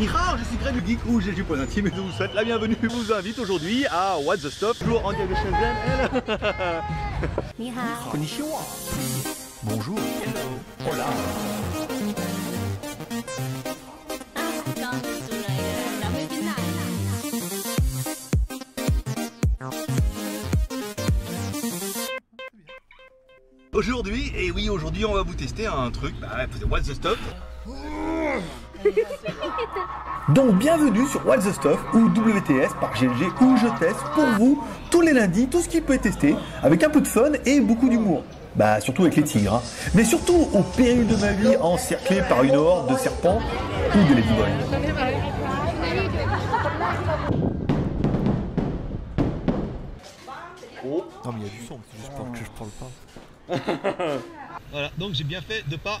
Nihao, je suis Greg le Geek Rouge et du Point et je vous souhaite la bienvenue. Je vous invite aujourd'hui à What the Stop. toujours en direct de Shenzhen. Elle. Konnichiwa. Bonjour. Hola. Aujourd'hui, et oui aujourd'hui on va vous tester un truc, bah, What the Stuff Donc bienvenue sur What's the Stuff ou WTS par GLG où je teste pour vous tous les lundis tout ce qui peut être testé avec un peu de fun et beaucoup d'humour. Bah surtout avec les tigres. hein. Mais surtout au péril de ma vie encerclé par une horde de serpents ou de ladyboys. Non mais il y a du son, c'est juste pour que je parle pas. Voilà, donc j'ai bien fait de pas.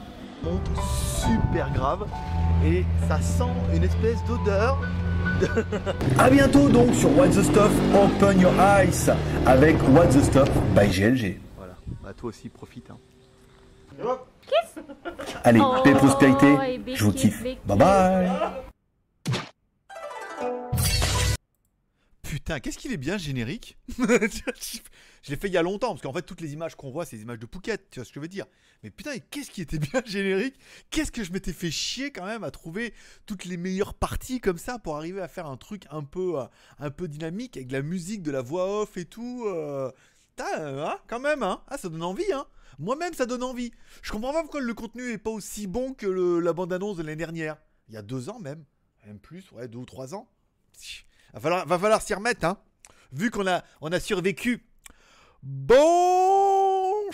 Monte super grave et ça sent une espèce d'odeur. A bientôt donc sur What the Stuff Open Your Eyes avec What the Stuff by GLG. Voilà, bah toi aussi profite. Hein. Allez, Oh, paix et prospérité, je vous kiffe. Bye bye Putain, qu'est-ce qu'il est bien générique Je l'ai fait il y a longtemps, parce qu'en fait toutes les images qu'on voit, c'est des images de Phuket, tu vois ce que je veux dire. Mais putain, qu'est-ce qui était bien générique? Qu'est-ce que je m'étais fait chier quand même à trouver toutes les meilleures parties comme ça pour arriver à faire un truc un peu, euh, un peu dynamique avec de la musique, de la voix off et tout. euh. Hein, quand même, hein ah, ça donne envie, hein Moi-même, ça donne envie. Je comprends pas pourquoi le contenu est pas aussi bon que le- la bande-annonce de l'année dernière. Il y a deux ans même. Même plus, ouais, deux ou trois ans. Va falloir, s'y remettre, hein. Vu qu'on a, on a survécu. Bonjour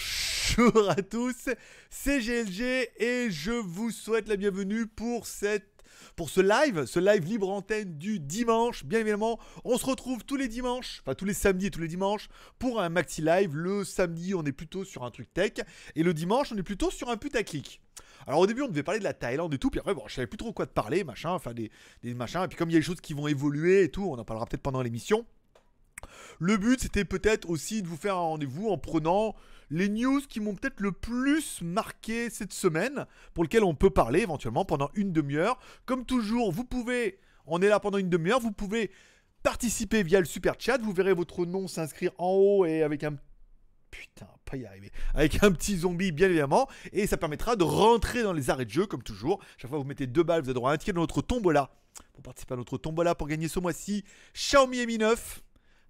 à tous, c'est GLG et je vous souhaite la bienvenue pour cette pour ce live, ce live libre antenne du dimanche. Bien évidemment, on se retrouve tous les dimanches, enfin tous les samedis et tous les dimanches pour un maxi live. Le samedi, on est plutôt sur un truc tech et le dimanche, on est plutôt sur un putaclic. Alors au début, on devait parler de la Thaïlande et tout, puis après, bon, je savais plus trop quoi de parler, machin, enfin des, des machins. Et puis comme il y a des choses qui vont évoluer et tout, on en parlera peut-être pendant l'émission. Le but, c'était peut-être aussi de vous faire un rendez-vous en prenant les news qui m'ont peut-être le plus marqué cette semaine, pour lesquelles on peut parler éventuellement pendant une demi-heure. Comme toujours, vous pouvez, on est là pendant une demi-heure, vous pouvez participer via le super chat, vous verrez votre nom s'inscrire en haut et avec un Putain, pas y arriver. Avec un petit zombie, bien évidemment. Et ça permettra de rentrer dans les arrêts de jeu, comme toujours. Chaque fois que vous mettez deux balles, vous avez droit à un ticket dans notre tombola. Pour participer à notre tombola pour gagner ce mois-ci, Xiaomi Mi 9.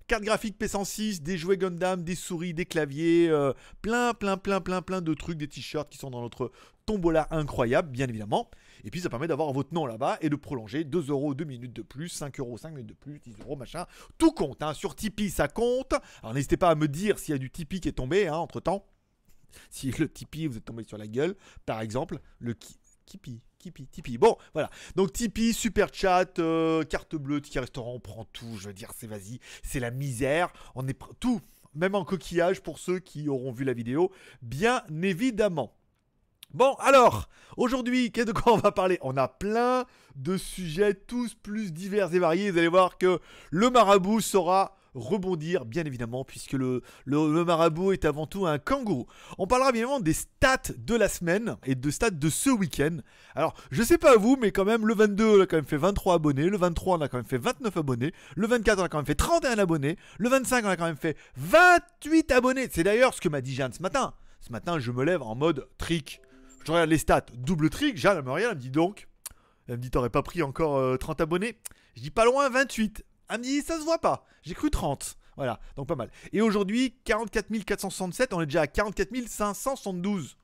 Carte graphique P106, des jouets Gundam, des souris, des claviers, euh, plein, plein, plein, plein, plein de trucs, des t-shirts qui sont dans notre tombola incroyable, bien évidemment. Et puis ça permet d'avoir votre nom là-bas et de prolonger 2 euros 2 minutes de plus, 5 euros 5 minutes de plus, 10 euros machin. Tout compte, hein. sur Tipeee ça compte. Alors n'hésitez pas à me dire s'il y a du Tipeee qui est tombé hein, entre temps. Si le Tipeee vous êtes tombé sur la gueule, par exemple, le ki- Kipi, Tipeee. Bon, voilà. Donc Tipeee, super chat, euh, carte bleue, ticket restaurant, on prend tout. Je veux dire, c'est vas-y, c'est la misère. On est tout, même en coquillage pour ceux qui auront vu la vidéo, bien évidemment. Bon, alors, aujourd'hui, qu'est-ce de quoi on va parler? On a plein de sujets, tous plus divers et variés. Vous allez voir que le marabout saura rebondir, bien évidemment, puisque le, marabout est avant tout un kangourou. On parlera bien évidemment des stats de la semaine et de stats de ce week-end. Alors, je sais pas vous, mais quand même, le 22, on a quand même fait 23 abonnés. Le 23, on a quand même fait 29 abonnés. Le 24, on a quand même fait 31 abonnés. Le 25, on a quand même fait 28 abonnés. C'est d'ailleurs ce que m'a dit Jeanne ce matin. Ce matin, je me lève en mode trick. Je regarde les stats, double trick. Jeanne, elle me elle me dit donc. Elle me dit, t'aurais pas pris encore euh, 30 abonnés? Je dis pas loin, 28. Elle me dit, ça se voit pas. J'ai cru 30. Voilà, donc pas mal. Et aujourd'hui, 44 467, on est déjà à 44 572.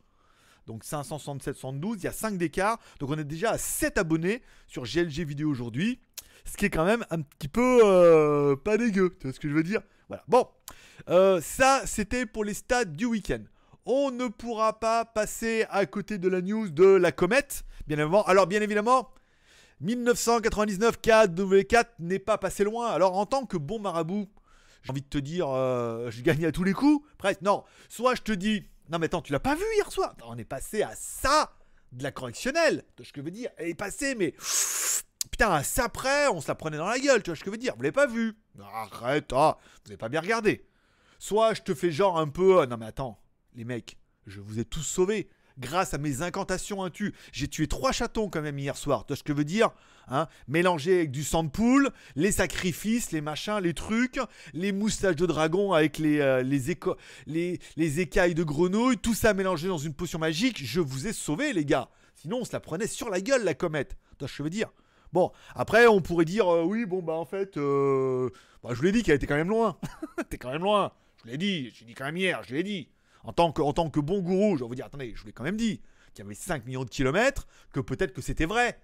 Donc 567, 72, il y a 5 d'écart. Donc on est déjà à 7 abonnés sur GLG vidéo aujourd'hui. Ce qui est quand même un petit peu euh, pas dégueu. Tu vois ce que je veux dire? Voilà. Bon, Euh, ça c'était pour les stats du week-end. On ne pourra pas passer à côté de la news de la comète, bien évidemment. Alors, bien évidemment, 1999 KW4 n'est pas passé loin. Alors, en tant que bon marabout, j'ai envie de te dire, euh, je gagne à tous les coups. Presque, non. Soit je te dis, non mais attends, tu l'as pas vu hier soir On est passé à ça de la correctionnelle. Tu vois ce que je veux dire Elle est passée, mais putain, à ça près, on se la prenait dans la gueule. Tu vois ce que je veux dire Vous l'avez pas vu Arrête, ah, vous avez pas bien regardé. Soit je te fais genre un peu, euh, non mais attends, les mecs, je vous ai tous sauvés. Grâce à mes incantations intu, j'ai tué trois chatons quand même hier soir. Tu vois ce que je veux dire hein? Mélangé avec du sang les sacrifices, les machins, les trucs, les moustaches de dragon avec les, euh, les, les, les écailles de grenouille, tout ça mélangé dans une potion magique. Je vous ai sauvés, les gars. Sinon, on se la prenait sur la gueule, la comète. Tu vois ce que je veux dire? Bon, après, on pourrait dire, euh, oui, bon, bah en fait, euh, bah, je vous l'ai dit qu'elle était quand même loin. T'es quand même loin. Je l'ai dit, j'ai dit quand même hier, je l'ai dit. En tant, que, bon gourou, je vais vous dire, attendez, je vous l'ai quand même dit, qu'il y avait 5 millions de kilomètres, que peut-être que c'était vrai.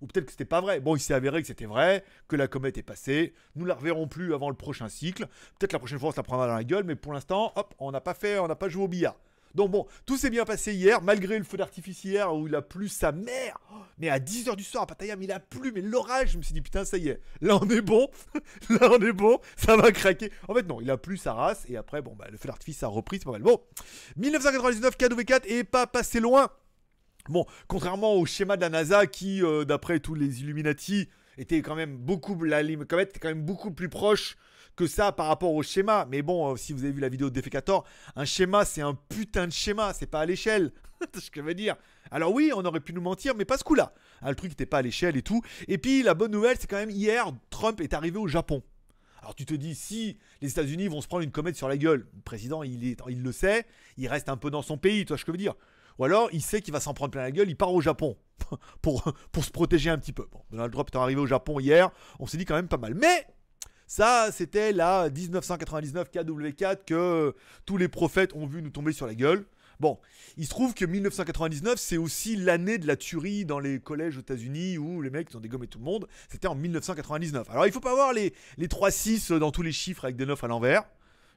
Ou peut-être que c'était pas vrai. Bon, il s'est avéré que c'était vrai, que la comète est passée. Nous la reverrons plus avant le prochain cycle. Peut-être la prochaine fois on se la prendra dans la gueule, mais pour l'instant, hop, on n'a pas fait, on n'a pas joué au billard. Donc bon, tout s'est bien passé hier, malgré le feu d'artifice hier où il a plu sa mère. Mais à 10h du soir à Pattaya, il a plu, mais l'orage, je me suis dit putain, ça y est, là on est bon, là on est bon, ça va craquer. En fait non, il a plu sa race et après bon bah le feu d'artifice a repris, c'est pas mal. Bon, 1999 KW4 et pas passé loin. Bon, contrairement au schéma de la NASA qui, euh, d'après tous les Illuminati, était quand même beaucoup, la comète était quand même beaucoup plus proche que ça par rapport au schéma. Mais bon, euh, si vous avez vu la vidéo de un schéma c'est un putain de schéma, c'est pas à l'échelle. Ce que je veux dire. Alors oui, on aurait pu nous mentir, mais pas ce coup-là. Ah, le truc n'était pas à l'échelle et tout. Et puis la bonne nouvelle, c'est quand même hier, Trump est arrivé au Japon. Alors tu te dis, si les États-Unis vont se prendre une comète sur la gueule, le président, il, est, il le sait, il reste un peu dans son pays, tu vois ce que je veux dire. Ou alors, il sait qu'il va s'en prendre plein la gueule, il part au Japon pour, pour se protéger un petit peu. Bon, Donald Trump étant arrivé au Japon hier, on s'est dit quand même pas mal. Mais ça, c'était la 1999 KW4 que tous les prophètes ont vu nous tomber sur la gueule. Bon, il se trouve que 1999, c'est aussi l'année de la tuerie dans les collèges aux États-Unis où les mecs ont dégommé tout le monde. C'était en 1999. Alors, il faut pas voir les, les 3-6 dans tous les chiffres avec des 9 à l'envers.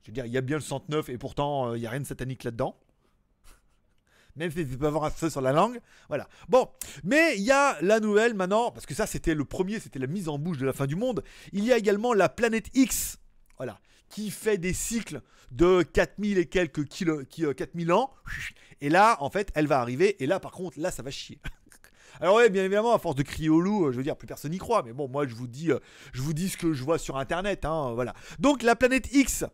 Je veux dire, il y a bien le 109 et pourtant, euh, il n'y a rien de satanique là-dedans. Même si tu peux avoir un feu sur la langue. Voilà. Bon, mais il y a la nouvelle maintenant, parce que ça c'était le premier, c'était la mise en bouche de la fin du monde. Il y a également la planète X, voilà, qui fait des cycles de 4000 et quelques kilo, qui, euh, 4000 ans. Et là, en fait, elle va arriver. Et là, par contre, là, ça va chier. Alors ouais, bien évidemment, à force de crier au loup, euh, je veux dire, plus personne n'y croit. Mais bon, moi, je vous dis, euh, je vous dis ce que je vois sur Internet. Hein, voilà. Donc, la planète X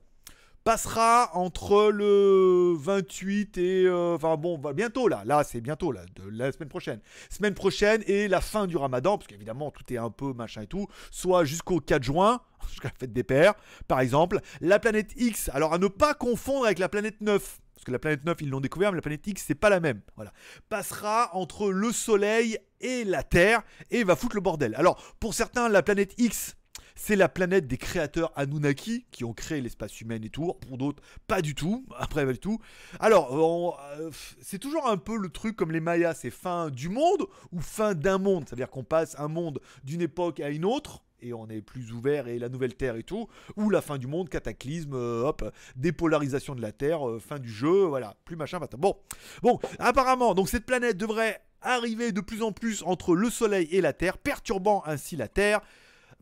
passera entre le 28 et euh, enfin bon bientôt là. Là c'est bientôt la semaine prochaine. Semaine prochaine et la fin du ramadan parce qu'évidemment tout est un peu machin et tout soit jusqu'au 4 juin jusqu'à la fête des pères par exemple. La planète X alors à ne pas confondre avec la planète 9 parce que la planète 9 ils l'ont découvert mais la planète X c'est pas la même voilà. Passera entre le soleil et la terre et va foutre le bordel. Alors pour certains la planète X c'est la planète des créateurs Anunnaki qui ont créé l'espace humain et tout. Pour d'autres, pas du tout. Après, pas tout. Alors, on- euh, c'est toujours un peu le truc comme les Mayas c'est fin du monde ou fin d'un monde? C'est-à-dire qu'on passe un monde d'une époque à une autre. Et on est plus ouvert et la nouvelle Terre et tout, ou la fin du monde, cataclysme, euh, hop, dépolarisation de la Terre, euh, fin du jeu, voilà, plus machin. Bon, bon, apparemment, donc cette planète devrait arriver de plus en plus entre le Soleil et la Terre, perturbant ainsi la Terre,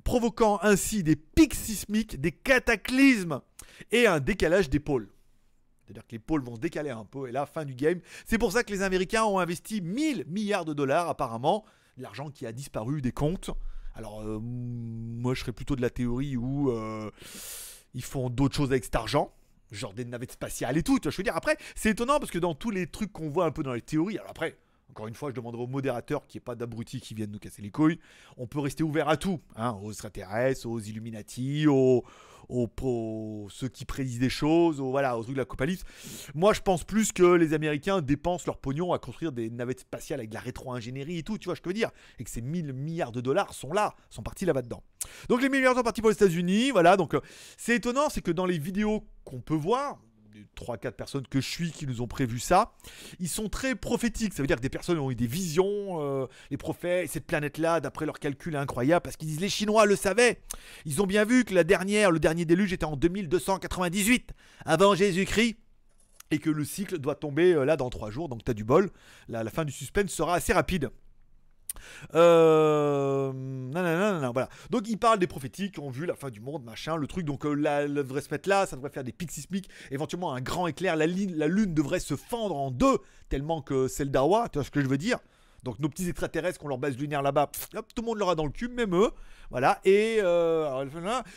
provoquant ainsi des pics sismiques, des cataclysmes et un décalage des pôles. C'est-à-dire que les pôles vont se décaler un peu et là, fin du game. C'est pour ça que les Américains ont investi 1000 milliards de dollars apparemment, l'argent qui a disparu des comptes. Alors euh, moi je serais plutôt de la théorie où euh, ils font d'autres choses avec cet argent. Genre des navettes spatiales et tout, tu vois, je veux dire. Après, c'est étonnant parce que dans tous les trucs qu'on voit un peu dans les théories, alors après, encore une fois, je demanderai au modérateur qu'il n'y ait pas d'abrutis qui viennent nous casser les couilles. On peut rester ouvert à tout, hein, aux extraterrestres, aux Illuminati, aux, aux, aux- ceux qui prédisent des choses, aux, voilà, aux trucs de l'apocalypse. Moi, je pense plus que les Américains dépensent leur pognon à construire des navettes spatiales avec de la rétro-ingénierie et tout, tu vois ce que je veux dire Et que ces 1000 milliards de dollars sont là, sont partis là-bas dedans. Donc les 1000 milliards sont partis pour les États-Unis, voilà. Donc euh, c'est étonnant, c'est que dans les vidéos qu'on peut voir, 3-4 personnes que je suis qui nous ont prévu ça, ils sont très prophétiques. Ça veut dire que des personnes ont eu des visions, euh, les prophètes, cette planète-là, d'après leurs calculs, est incroyable, parce qu'ils disent les Chinois le savaient. Ils ont bien vu que la dernière, le dernier déluge était en 2298, avant Jésus-Christ. et que le cycle doit tomber euh, là dans 3 jours, donc t'as du bol. La fin du suspense sera assez rapide. Euh... nanana, nanana, voilà. Donc il parle des prophétiques qui ont vu la fin du monde, machin, le truc. Donc euh, elle devrait se mettre là, ça devrait faire des pics sismiques, éventuellement un grand éclair. La, la lune devrait se fendre en deux, tellement que c'est le Dawa, tu vois ce que je veux dire donc nos petits extraterrestres qui ont leur base lunaire là-bas, hop, tout le monde l'aura dans le cube, même eux. Voilà. Et euh,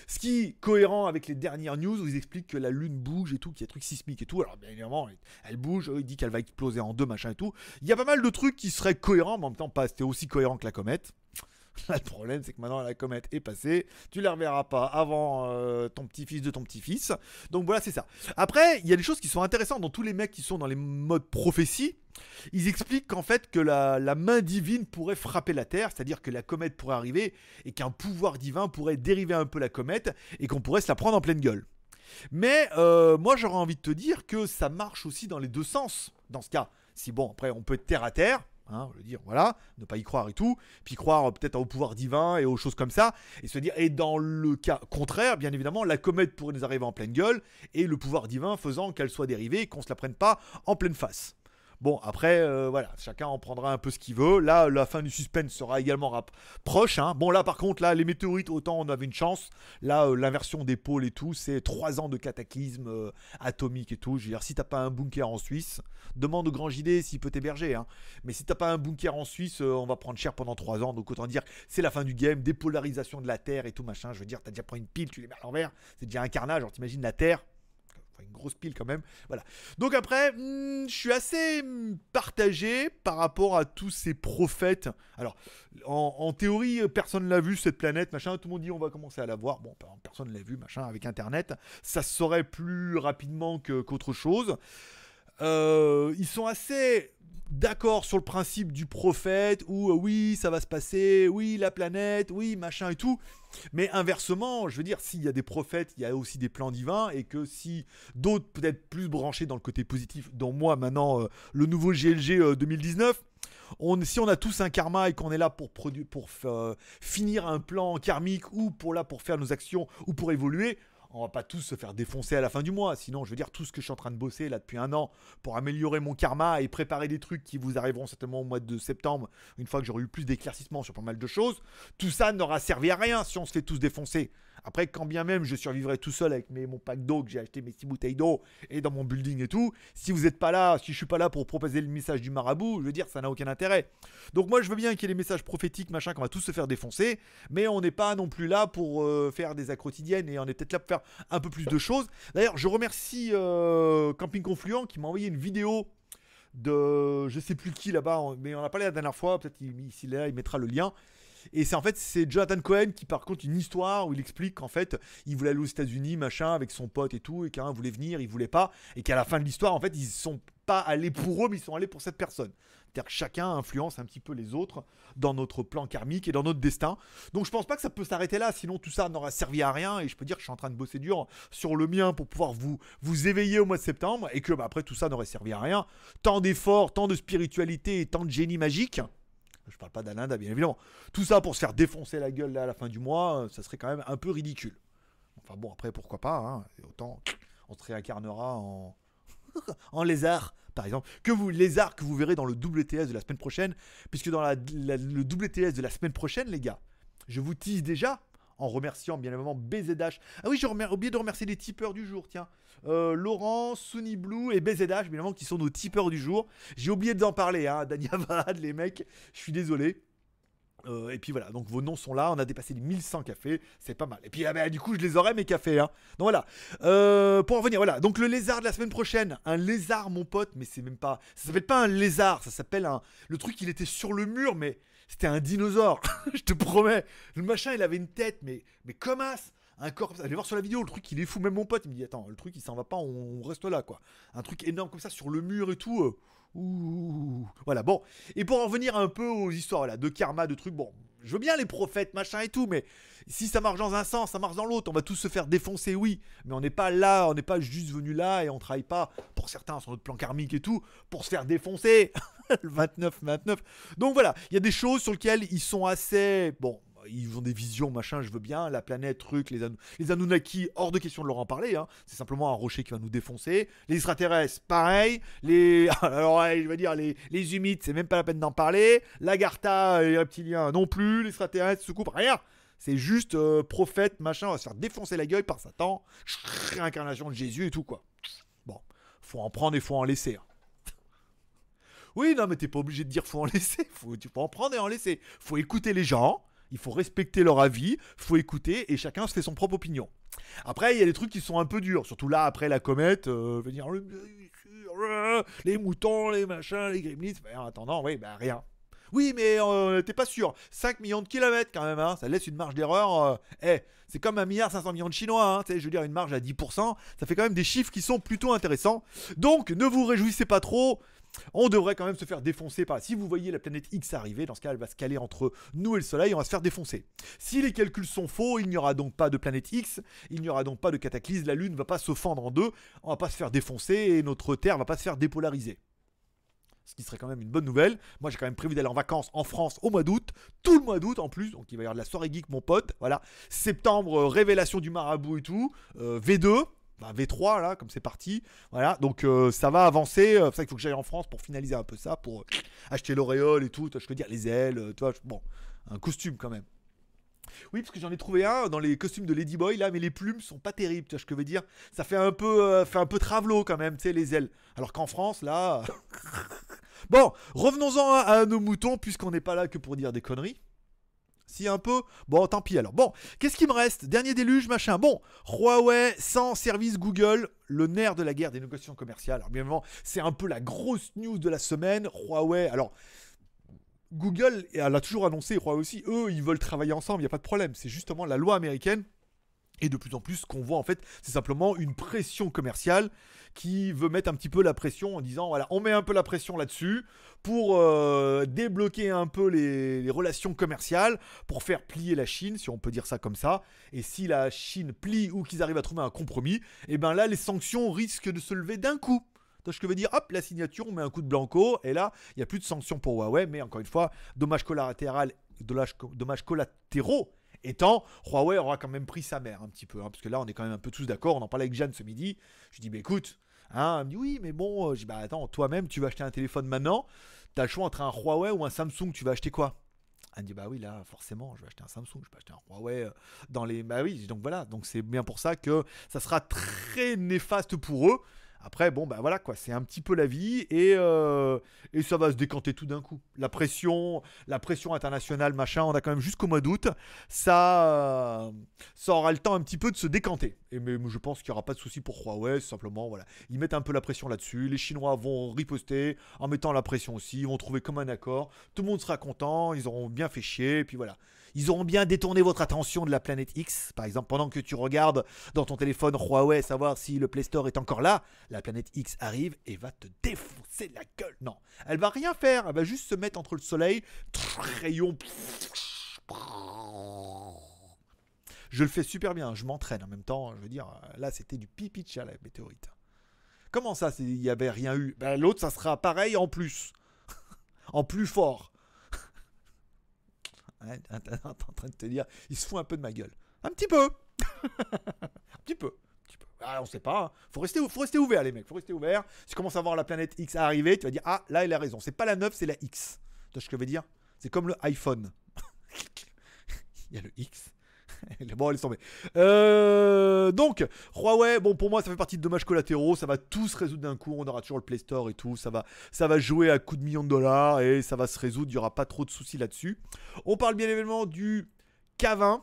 ce qui est cohérent avec les dernières news où ils expliquent que la Lune bouge et tout, qu'il y a des trucs sismiques et tout. Alors bien évidemment, elle bouge, il dit qu'elle va exploser en deux, machin et tout. Il y a pas mal de trucs qui seraient cohérents, mais en même temps pas c'était aussi cohérent que la comète. Le problème, c'est que maintenant la comète est passée, tu la reverras pas avant euh, ton petit-fils de ton petit-fils. Donc voilà, c'est ça. Après, il y a des choses qui sont intéressantes dans tous les mecs qui sont dans les modes prophétie. Ils expliquent qu'en fait, que la, la main divine pourrait frapper la Terre, c'est-à-dire que la comète pourrait arriver et qu'un pouvoir divin pourrait dériver un peu la comète et qu'on pourrait se la prendre en pleine gueule. Mais euh, moi, j'aurais envie de te dire que ça marche aussi dans les deux sens. Dans ce cas, si bon, après, on peut être terre à terre. Hein, je dire, voilà, ne pas y croire et tout, puis croire euh, peut-être au pouvoir divin et aux choses comme ça, et se dire, et dans le cas contraire, bien évidemment, la comète pourrait nous arriver en pleine gueule, et le pouvoir divin faisant qu'elle soit dérivée qu'on se la prenne pas en pleine face. Bon, après, euh, voilà, chacun en prendra un peu ce qu'il veut. Là, la fin du suspense sera également proche. hein. Bon, là, par contre, là, les météorites, autant on avait une chance. Là, euh, l'inversion des pôles et tout, c'est 3 ans de cataclysme euh, atomique et tout. Je veux dire, si t'as pas un bunker en Suisse, demande au grand JD s'il peut t'héberger. hein. Mais si t'as pas un bunker en Suisse, on va prendre cher pendant 3 ans. Donc, autant dire, c'est la fin du game, dépolarisation de la Terre et tout machin. Je veux dire, t'as déjà pris une pile, tu les mets à l'envers. C'est déjà un carnage. Alors, t'imagines la Terre. Grosse pile quand même. Voilà. Donc après, hmm, je suis assez partagé par rapport à tous ces prophètes. Alors, en, théorie, personne l'a vu cette planète, machin. Tout le monde dit on va commencer à la voir. Bon, personne l'a vu, machin. Avec Internet, ça se saurait plus rapidement qu'autre chose. Euh, ils sont assez d'accord sur le principe du prophète où euh, oui ça va se passer, oui la planète, oui machin et tout. Mais inversement, je veux dire, s'il y a des prophètes, il y a aussi des plans divins, et que si d'autres peut-être plus branchés dans le côté positif, dont moi maintenant, euh, le nouveau GLG euh, 2019, on, si on a tous un karma et qu'on est là pour, pour finir un plan karmique ou pour là pour faire nos actions ou pour évoluer, on va pas tous se faire défoncer à la fin du mois. Sinon, je veux dire, tout ce que je suis en train de bosser là depuis un an pour améliorer mon karma et préparer des trucs qui vous arriveront certainement au mois de septembre, une fois que j'aurai eu plus d'éclaircissements sur pas mal de choses, tout ça n'aura servi à rien si on se fait tous défoncer. Après, quand bien même je survivrai tout seul avec mes, mon pack d'eau que j'ai acheté, mes six bouteilles d'eau et dans mon building et tout, si vous n'êtes pas là, si je suis pas là pour proposer le message du marabout, je veux dire, ça n'a aucun intérêt. Donc moi, je veux bien qu'il y ait les messages prophétiques, machin, qu'on va tous se faire défoncer, mais on n'est pas non plus là pour euh, faire des actes et on est peut-être là pour faire un peu plus de choses. D'ailleurs, je remercie euh, Camping Confluent qui m'a envoyé une vidéo de je sais plus qui là-bas, mais on a parlé la dernière fois, peut-être il- s'il il mettra le lien. Et c'est en fait c'est Jonathan Cohen qui par contre une histoire où il explique qu'en fait il voulait aller aux États-Unis machin avec son pote et tout et qu'un voulait venir, il voulait pas et qu'à la fin de l'histoire en fait ils sont pas allés pour eux mais ils sont allés pour cette personne. C'est-à-dire que chacun influence un petit peu les autres dans notre plan karmique et dans notre destin. Donc je pense pas que ça peut s'arrêter là, sinon tout ça n'aura servi à rien. Et je peux dire que je suis en train de bosser dur sur le mien pour pouvoir vous, vous éveiller au mois de septembre et que bah, après tout ça n'aurait servi à rien. Tant d'efforts, tant de spiritualité et tant de génie magique. Je parle pas d'Alinda, bien évidemment. Tout ça pour se faire défoncer la gueule à la fin du mois, euh, ça serait quand même un peu ridicule. Enfin bon, après pourquoi pas, hein, autant on se réincarnera en, en lézard, par exemple, que vous lézard que vous verrez dans le WTS de la semaine prochaine, puisque dans le WTS de la semaine prochaine, les gars, je vous tease déjà en remerciant bien évidemment BZH. Ah oui, j'ai oublié de remercier les tipeurs du jour, tiens. Euh, Laurent, Sunny Blue et BZH, bien évidemment, qui sont nos tipeurs du jour. J'ai oublié d'en parler, hein, Danyavad, les mecs, je suis désolé. Euh, et puis voilà, donc vos noms sont là, on a dépassé les 1100 cafés, c'est pas mal. Et puis ah bah, du coup, je les aurai mes cafés. Hein. Donc voilà, Euh, pour en revenir, voilà, donc le lézard de la semaine prochaine, un lézard, mon pote, mais c'est même pas, ça s'appelle pas un lézard, ça s'appelle un, le truc, il était sur le mur, mais c'était un dinosaure, je te promets. Le machin, il avait une tête, mais, mais comme as, un corps. Allez voir sur la vidéo, le truc, il est fou, même mon pote, il me dit, attends, le truc, il s'en va pas, on, reste là, quoi. Un truc énorme comme ça sur le mur et tout. euh, Ouh, voilà, bon. Et pour en revenir un peu aux histoires voilà, de karma, de trucs, bon, je veux bien les prophètes, machin et tout, mais si ça marche dans un sens, ça marche dans l'autre, on va tous se faire défoncer, oui. Mais on n'est pas là, on n'est pas juste venu là et on travaille pas, pour certains sur notre plan karmique et tout, pour se faire défoncer. le 29, 29. Donc voilà, il y a des choses sur lesquelles ils sont assez, bon, ils ont des visions, machin, je veux bien, la planète, truc, les, Anu- les Anunnaki, hors de question de leur en parler, hein. c'est simplement un rocher qui va nous défoncer. Les extraterrestres, pareil. Les, alors, ouais, je veux dire, les, les humides, c'est même pas la peine d'en parler. Lagartha et les reptiliens non plus. Les extraterrestres, se coupent, rien. C'est juste euh, prophète, machin, on va se faire défoncer la gueule par Satan, réincarnation de Jésus et tout, quoi. Bon, faut en prendre et faut en laisser. hein. Oui, non, mais t'es pas obligé de dire faut en laisser. Faut, tu peux en prendre et en laisser. Faut écouter les gens. Il faut respecter leur avis. Faut écouter et chacun se fait son propre opinion. Après, il y a des trucs qui sont un peu durs. Surtout là, après la comète, euh, venir les moutons, les machins, les gremlins. En attendant, oui, ben rien. Oui, mais euh, t'es pas sûr. 5 millions de kilomètres quand même, hein. ça laisse une marge d'erreur. euh, eh, c'est comme un milliard 500 millions de Chinois. Hein. Je veux dire, une marge à 10%, ça fait quand même des chiffres qui sont plutôt intéressants. Donc, ne vous réjouissez pas trop. On devrait quand même se faire défoncer par. Si vous voyez la planète X arriver, dans ce cas, elle va se caler entre nous et le Soleil, on va se faire défoncer. Si les calculs sont faux, il n'y aura donc pas de planète X, il n'y aura donc pas de cataclysme, la Lune ne va pas se fendre en deux, on va pas se faire défoncer et notre Terre va pas se faire dépolariser. Ce qui serait quand même une bonne nouvelle. Moi, j'ai quand même prévu d'aller en vacances en France au mois d'août, tout le mois d'août en plus. Donc, il va y avoir de la soirée geek, mon pote. Voilà. Septembre, euh, révélation du marabout et tout. Euh, V2. Bah, V3 là, comme c'est parti. Voilà, donc euh, ça va avancer. Euh, C'est ça qu'il faut que j'aille en France pour finaliser un peu ça, pour euh, acheter l'auréole et tout. Je veux dire les ailes, tu vois, bon, un costume quand même. Oui, parce que j'en ai trouvé un dans les costumes de Ladyboy là, mais les plumes sont pas terribles, tu vois ce que je veux dire. Ça fait un peu, fait un peu travelot quand même, tu sais, les ailes. Alors qu'en France là. bon, revenons-en à nos moutons, puisqu'on n'est pas là que pour dire des conneries. Si un peu, bon tant pis alors. Bon, qu'est-ce qui me reste? Dernier déluge, machin. Bon, Huawei sans service Google, le nerf de la guerre des négociations commerciales. Alors bien évidemment, c'est un peu la grosse news de la semaine. Huawei, alors Google, elle a toujours annoncé, Huawei aussi, eux, ils veulent travailler ensemble, il n'y a pas de problème. C'est justement la loi américaine. Et de plus en plus, ce qu'on voit en fait, c'est simplement une pression commerciale qui veut mettre un petit peu la pression en disant voilà, on met un peu la pression là-dessus pour euh, débloquer un peu les, relations commerciales, pour faire plier la Chine, si on peut dire ça comme ça. Et si la Chine plie ou qu'ils arrivent à trouver un compromis, et ben là, les sanctions risquent de se lever d'un coup. Que je veux dire Hop, la signature, on met un coup de blanco, et là, il n'y a plus de sanctions pour Huawei, mais encore une fois, dommage collatéral, dommage, dommages collatéraux étant, Huawei aura quand même pris sa mère un petit peu, hein, parce que là, on est quand même un peu tous d'accord. On en parlait avec Jeanne ce midi. Je lui dis, bah écoute, hein, elle me dit oui, mais bon, euh, je dis, bah attends, toi-même, tu vas acheter un téléphone maintenant. Tu as le choix entre un Huawei ou un Samsung, tu vas acheter quoi? Elle me dit, bah oui, là, forcément, je vais acheter un Samsung, je vais acheter un Huawei euh, dans les. Bah oui, donc voilà, donc c'est bien pour ça que ça sera très néfaste pour eux. Après, bon, bah voilà quoi, c'est un petit peu la vie et, euh, et ça va se décanter tout d'un coup. La pression, la pression internationale, machin, on a quand même jusqu'au mois d'août. Ça, euh, ça aura le temps un petit peu de se décanter. Et mais je pense qu'il n'y aura pas de souci pour Huawei, simplement, voilà. Ils mettent un peu la pression là-dessus. Les Chinois vont riposter en mettant la pression aussi. Ils vont trouver comme un accord. Tout le monde sera content. Ils auront bien fait chier. Et puis voilà. Ils auront bien détourné votre attention de la planète X. Par exemple, pendant que tu regardes dans ton téléphone Huawei, savoir si le Play Store est encore là, la planète X arrive et va te défoncer la gueule. Non, elle va rien faire. Elle va juste se mettre entre le soleil, rayon. Je le fais super bien. Je m'entraîne en même temps. Je veux dire, là, c'était du pipi de la météorite. Comment ça, il n'y avait rien eu? Ben, L'autre, ça sera pareil en plus. en plus fort. T'es en train de te dire, il se fout un peu de ma gueule. Un petit peu. un petit peu. Ah, on sait pas. hein. Faut rester, faut rester ouvert, les mecs. Faut rester ouvert. Si tu commences à voir la planète X arriver, tu vas dire, ah, là, il a raison. C'est pas la 9, c'est la X. Tu vois ce que je veux dire? C'est comme le iPhone. il y a le X. bon, laisse tomber. Euh, donc, Huawei, bon, pour moi, ça fait partie de dommages collatéraux. Ça va tout se résoudre d'un coup. On aura toujours le Play Store et tout. Ça va, ça va jouer à coups de millions de dollars et ça va se résoudre. Il n'y aura pas trop de soucis là-dessus. On parle bien évidemment du K20.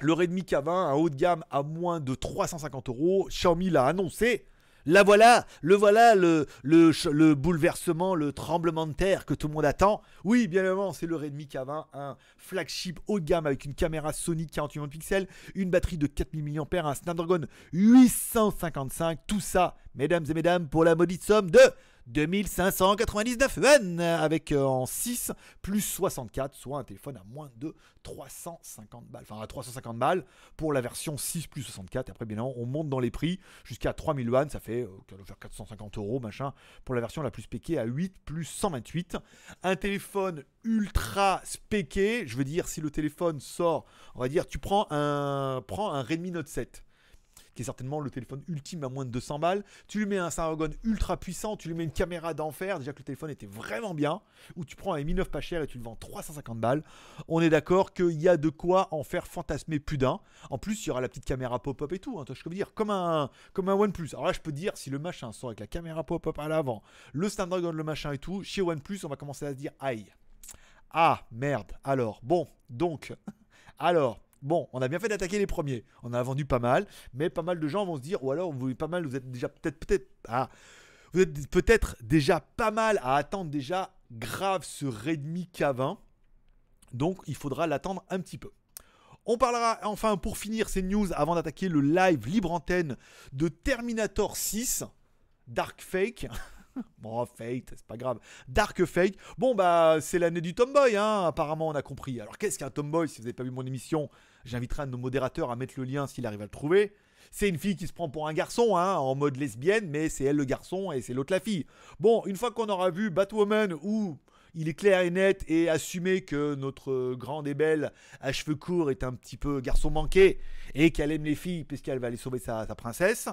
Le Redmi K20, un haut de gamme à moins de 350 euros. Xiaomi l'a annoncé. La voilà, le voilà, le, bouleversement, le tremblement de terre que tout le monde attend. Oui, bien évidemment, c'est le Redmi K20, un flagship haut de gamme avec une caméra Sony 48 millions de pixels, une batterie de 4000 mAh, un Snapdragon 855. Tout ça, mesdames et mesdames, pour la maudite somme de 2599 yuan avec euh, en 6 plus 64, soit un téléphone à moins de 350 balles. Enfin, à 350 balles pour la version 6 plus 64. Et après, bien on monte dans les prix jusqu'à 3000 yuan. Ça fait, euh, ça doit faire 450 euros, machin, pour la version la plus spéquée à 8 plus 128. Un téléphone ultra spéqué. Je veux dire, si le téléphone sort, on va dire, tu prends un, prends un Redmi Note 7 qui est certainement le téléphone ultime à moins de 200 balles. Tu lui mets un Snapdragon ultra puissant, tu lui mets une caméra d'enfer, déjà que le téléphone était vraiment bien, ou tu prends un Mi 9 pas cher et tu le vends 350 balles. On est d'accord qu'il y a de quoi en faire fantasmer plus d'un. En plus, il y aura la petite caméra pop-up et tout, hein, je peux dire, comme un, comme un OnePlus. Alors là, je peux dire, si le machin sort avec la caméra pop-up à l'avant, le Snapdragon, le machin et tout, chez OnePlus, on va commencer à se dire, aïe. Ah, merde. Alors, bon, donc, alors, Bon, on a bien fait d'attaquer les premiers. On a vendu pas mal, mais pas mal de gens vont se dire, ou alors vous pas mal, vous êtes déjà peut-être, peut-être, ah, vous êtes peut-être déjà pas mal à attendre déjà grave ce Redmi K20. Donc il faudra l'attendre un petit peu. On parlera enfin pour finir ces news avant d'attaquer le live libre antenne de Terminator 6 Dark Fake. Bon, Fate, c'est pas grave. Dark Fake. Bon, bah, c'est l'année du Tomboy, hein, apparemment, on a compris. Alors, qu'est-ce qu'un Tomboy Si vous n'avez pas vu mon émission, j'inviterai un de nos modérateurs à mettre le lien s'il arrive à le trouver. C'est une fille qui se prend pour un garçon, hein, en mode lesbienne, mais c'est elle le garçon et c'est l'autre la fille. Bon, une fois qu'on aura vu Batwoman où il est clair et net et assumé que notre grande et belle à cheveux courts est un petit peu garçon manqué et qu'elle aime les filles puisqu'elle va aller sauver sa, sa princesse.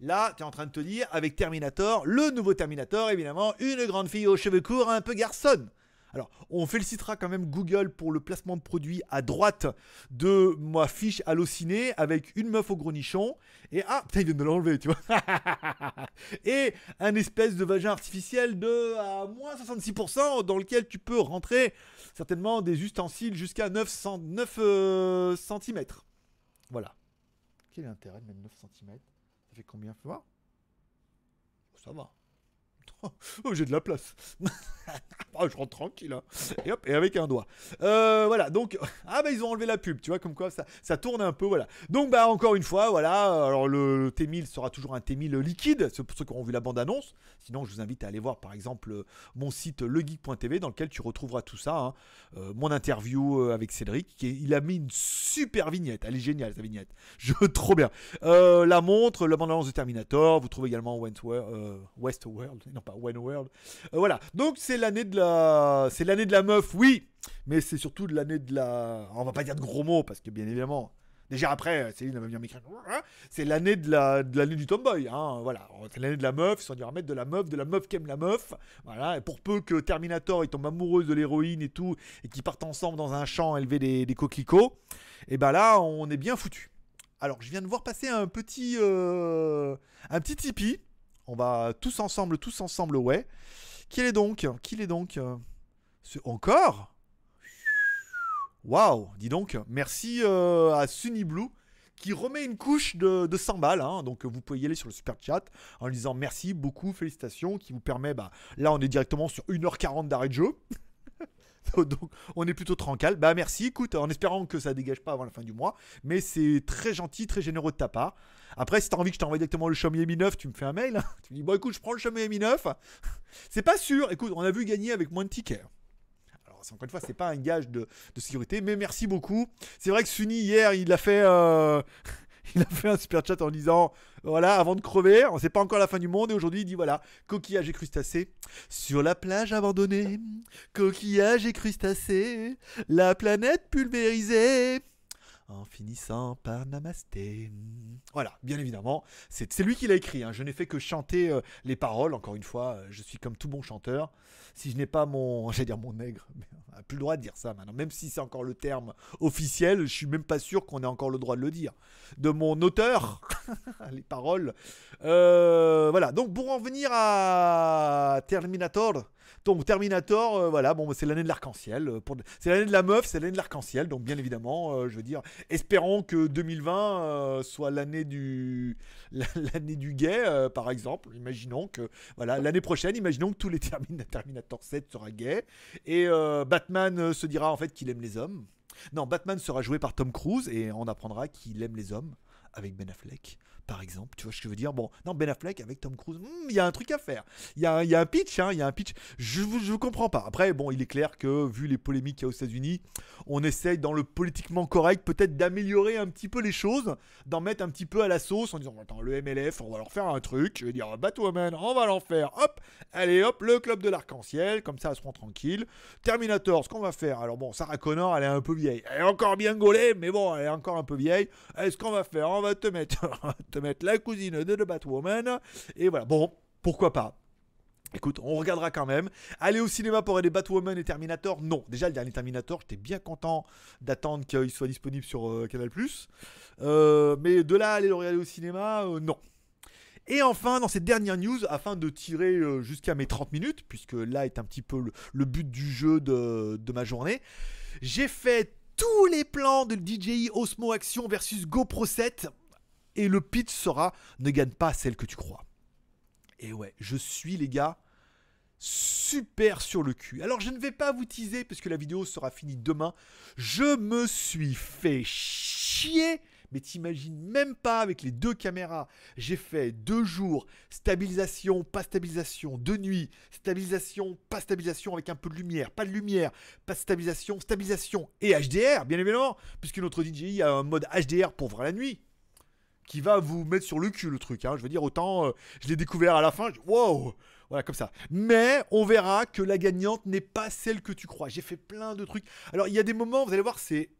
Là, tu es en train de te dire, avec Terminator, le nouveau Terminator, évidemment, une grande fille aux cheveux courts, un peu garçonne. Alors, on félicitera quand même Google pour le placement de produit à droite de ma fiche hallucinée avec une meuf au gros nichon. Et ah, putain, il vient de l'enlever, tu vois. et un espèce de vagin artificiel de à moins 66% dans lequel tu peux rentrer certainement des ustensiles jusqu'à 9, cm. Voilà. Quel est l'intérêt de mettre 9 cm fait combien voir. Ça va. Oh, j'ai de la place. Ah, je rentre tranquille. hein. Et hop, et avec un doigt. Euh, voilà, donc. Ah, bah, ils ont enlevé la pub, tu vois, comme quoi ça, tourne un peu, voilà. Donc, bah, encore une fois, voilà. Alors, le, le T1000 sera toujours un T1000 liquide. C'est pour ceux qui auront vu la bande-annonce. Sinon, je vous invite à aller voir, par exemple, mon site legeek.tv dans lequel tu retrouveras tout ça. hein. Euh, mon interview euh, avec Cédric. Qui il a mis une super vignette. Elle est géniale, sa vignette. Je, trop bien. La montre, la bande-annonce de Terminator. Vous trouvez également Wentworld, Westworld. Non, pas Wentworld. Voilà. Donc, c'est l'année de la, c'est l'année de la meuf, oui. Mais c'est surtout de l'année de la. On va pas dire de gros mots parce que bien évidemment. Déjà après, Céline elle va venir m'écrire. C'est l'année de la de du tomboy, hein. Voilà, c'est l'année de la meuf. Ils sont dit remettre de la meuf, de la meuf qui aime la meuf. Voilà. Et pour peu que Terminator il tombe amoureuse de l'héroïne et tout, et qu'ils partent ensemble dans un champ élever des, des coquelicots, et ben là on est bien foutu. Alors je viens de voir passer un petit euh, un petit Tipeee. On va tous ensemble, tous ensemble, ouais. Qui est donc Qui est donc euh, Encore? Waouh Dis donc, merci euh, à Sunny Blue qui remet une couche de, de 100 balles. hein. donc vous pouvez y aller sur le super chat en lui disant merci, beaucoup, félicitations, qui vous permet, bah, là on est directement sur 1h40 d'arrêt de jeu. Donc on est plutôt tranquille. Bah merci, écoute, en espérant que ça dégage pas avant la fin du mois. Mais c'est très gentil, très généreux de ta part. Après, si t'as envie que je t'envoie directement le Xiaomi Mi 9, tu me fais un mail. Tu me dis, bon écoute, je prends le Xiaomi Mi 9. C'est pas sûr. Écoute, on a vu gagner avec moins de tickets. Alors, encore une fois, c'est pas un gage de, de sécurité, mais merci beaucoup. C'est vrai que Sunny, hier, il a fait. euh, Il a fait un super chat en disant voilà avant de crever, on sait pas encore la fin du monde et aujourd'hui il dit voilà coquillage et crustacés sur la plage abandonnée, coquillage et crustacés, la planète pulvérisée. En finissant par namasté. Voilà, bien évidemment, c'est lui qui l'a écrit. hein. Je n'ai fait que chanter euh, les paroles. Encore une fois, euh, je suis comme tout bon chanteur. Si je n'ai pas mon, j'allais dire mon nègre, on n'a plus le droit de dire ça maintenant. Même si c'est encore le terme officiel, je suis même pas sûr qu'on ait encore le droit de le dire. De mon auteur, les paroles. Euh, voilà. Donc pour en venir à Terminator. Donc Terminator, euh, voilà, bon, c'est l'année de l'arc-en-ciel. euh, C'est l'année de la meuf, c'est l'année de l'arc-en-ciel. Donc bien évidemment, euh, je veux dire, espérons que 2020 euh, soit l'année du l'année du gay, par exemple. Imaginons que voilà l'année prochaine, imaginons que tous les Termin- Terminator 7 sera gay et Batman se dira en fait qu'il aime les hommes. Non, Batman sera joué par Tom Cruise et on apprendra qu'il aime les hommes. avec Ben Affleck, par exemple. Tu vois ce que je veux dire? Bon, non, Ben Affleck avec Tom Cruise, hmm, il y a un truc à faire. Il y a, y a un pitch, hein, il y a un pitch. Je ne comprends pas. Après, bon, il est clair que, vu les polémiques qu'il y a aux États-Unis, on essaye, dans le politiquement correct, peut-être d'améliorer un petit peu les choses, d'en mettre un petit peu à la sauce en disant Attends, le MLF, on va leur faire un truc. Je veux dire, Batwoman, on va leur faire. Hop, allez, hop, le club de l'arc-en-ciel, comme ça, elles seront tranquilles. Terminator, ce qu'on va faire Alors, bon, Sarah Connor, elle est un peu vieille. Elle est encore bien gaulée, mais bon, elle est encore un peu vieille. Et ce qu'on va faire? On va te mettre, mettre la cousine de Batwoman. Et voilà, bon, pourquoi pas Écoute, on regardera quand même. Aller au cinéma pour aller Batwoman et Terminator, non. Déjà, le dernier Terminator, j'étais bien content d'attendre qu'il soit disponible sur euh, Canal+. Euh, mais de là, aller le regarder au cinéma, euh, non. Et enfin, dans cette dernière news, afin de tirer euh, jusqu'à mes 30 minutes, puisque là est un petit peu le, le but du jeu de, de ma journée, j'ai fait tous les plans de DJI Osmo Action versus GoPro 7. Et le pitch sera ne gagne pas celle que tu crois. Et ouais, je suis les gars super sur le cul. Alors je ne vais pas vous teaser parce la vidéo sera finie demain. Je me suis fait chier. Mais t'imagines même pas avec les deux caméras. J'ai fait deux jours, stabilisation, pas stabilisation, de nuit, stabilisation, pas stabilisation avec un peu de lumière, pas de lumière, pas de stabilisation, stabilisation et HDR, bien évidemment, puisque notre DJI a un mode HDR pour voir la nuit qui va vous mettre sur le cul le truc. hein. Je veux dire, autant euh, je l'ai découvert à la fin, je- wow, voilà comme ça. Mais on verra que la gagnante n'est pas celle que tu crois. J'ai fait plein de trucs. Alors il y a des moments, vous allez voir, c'est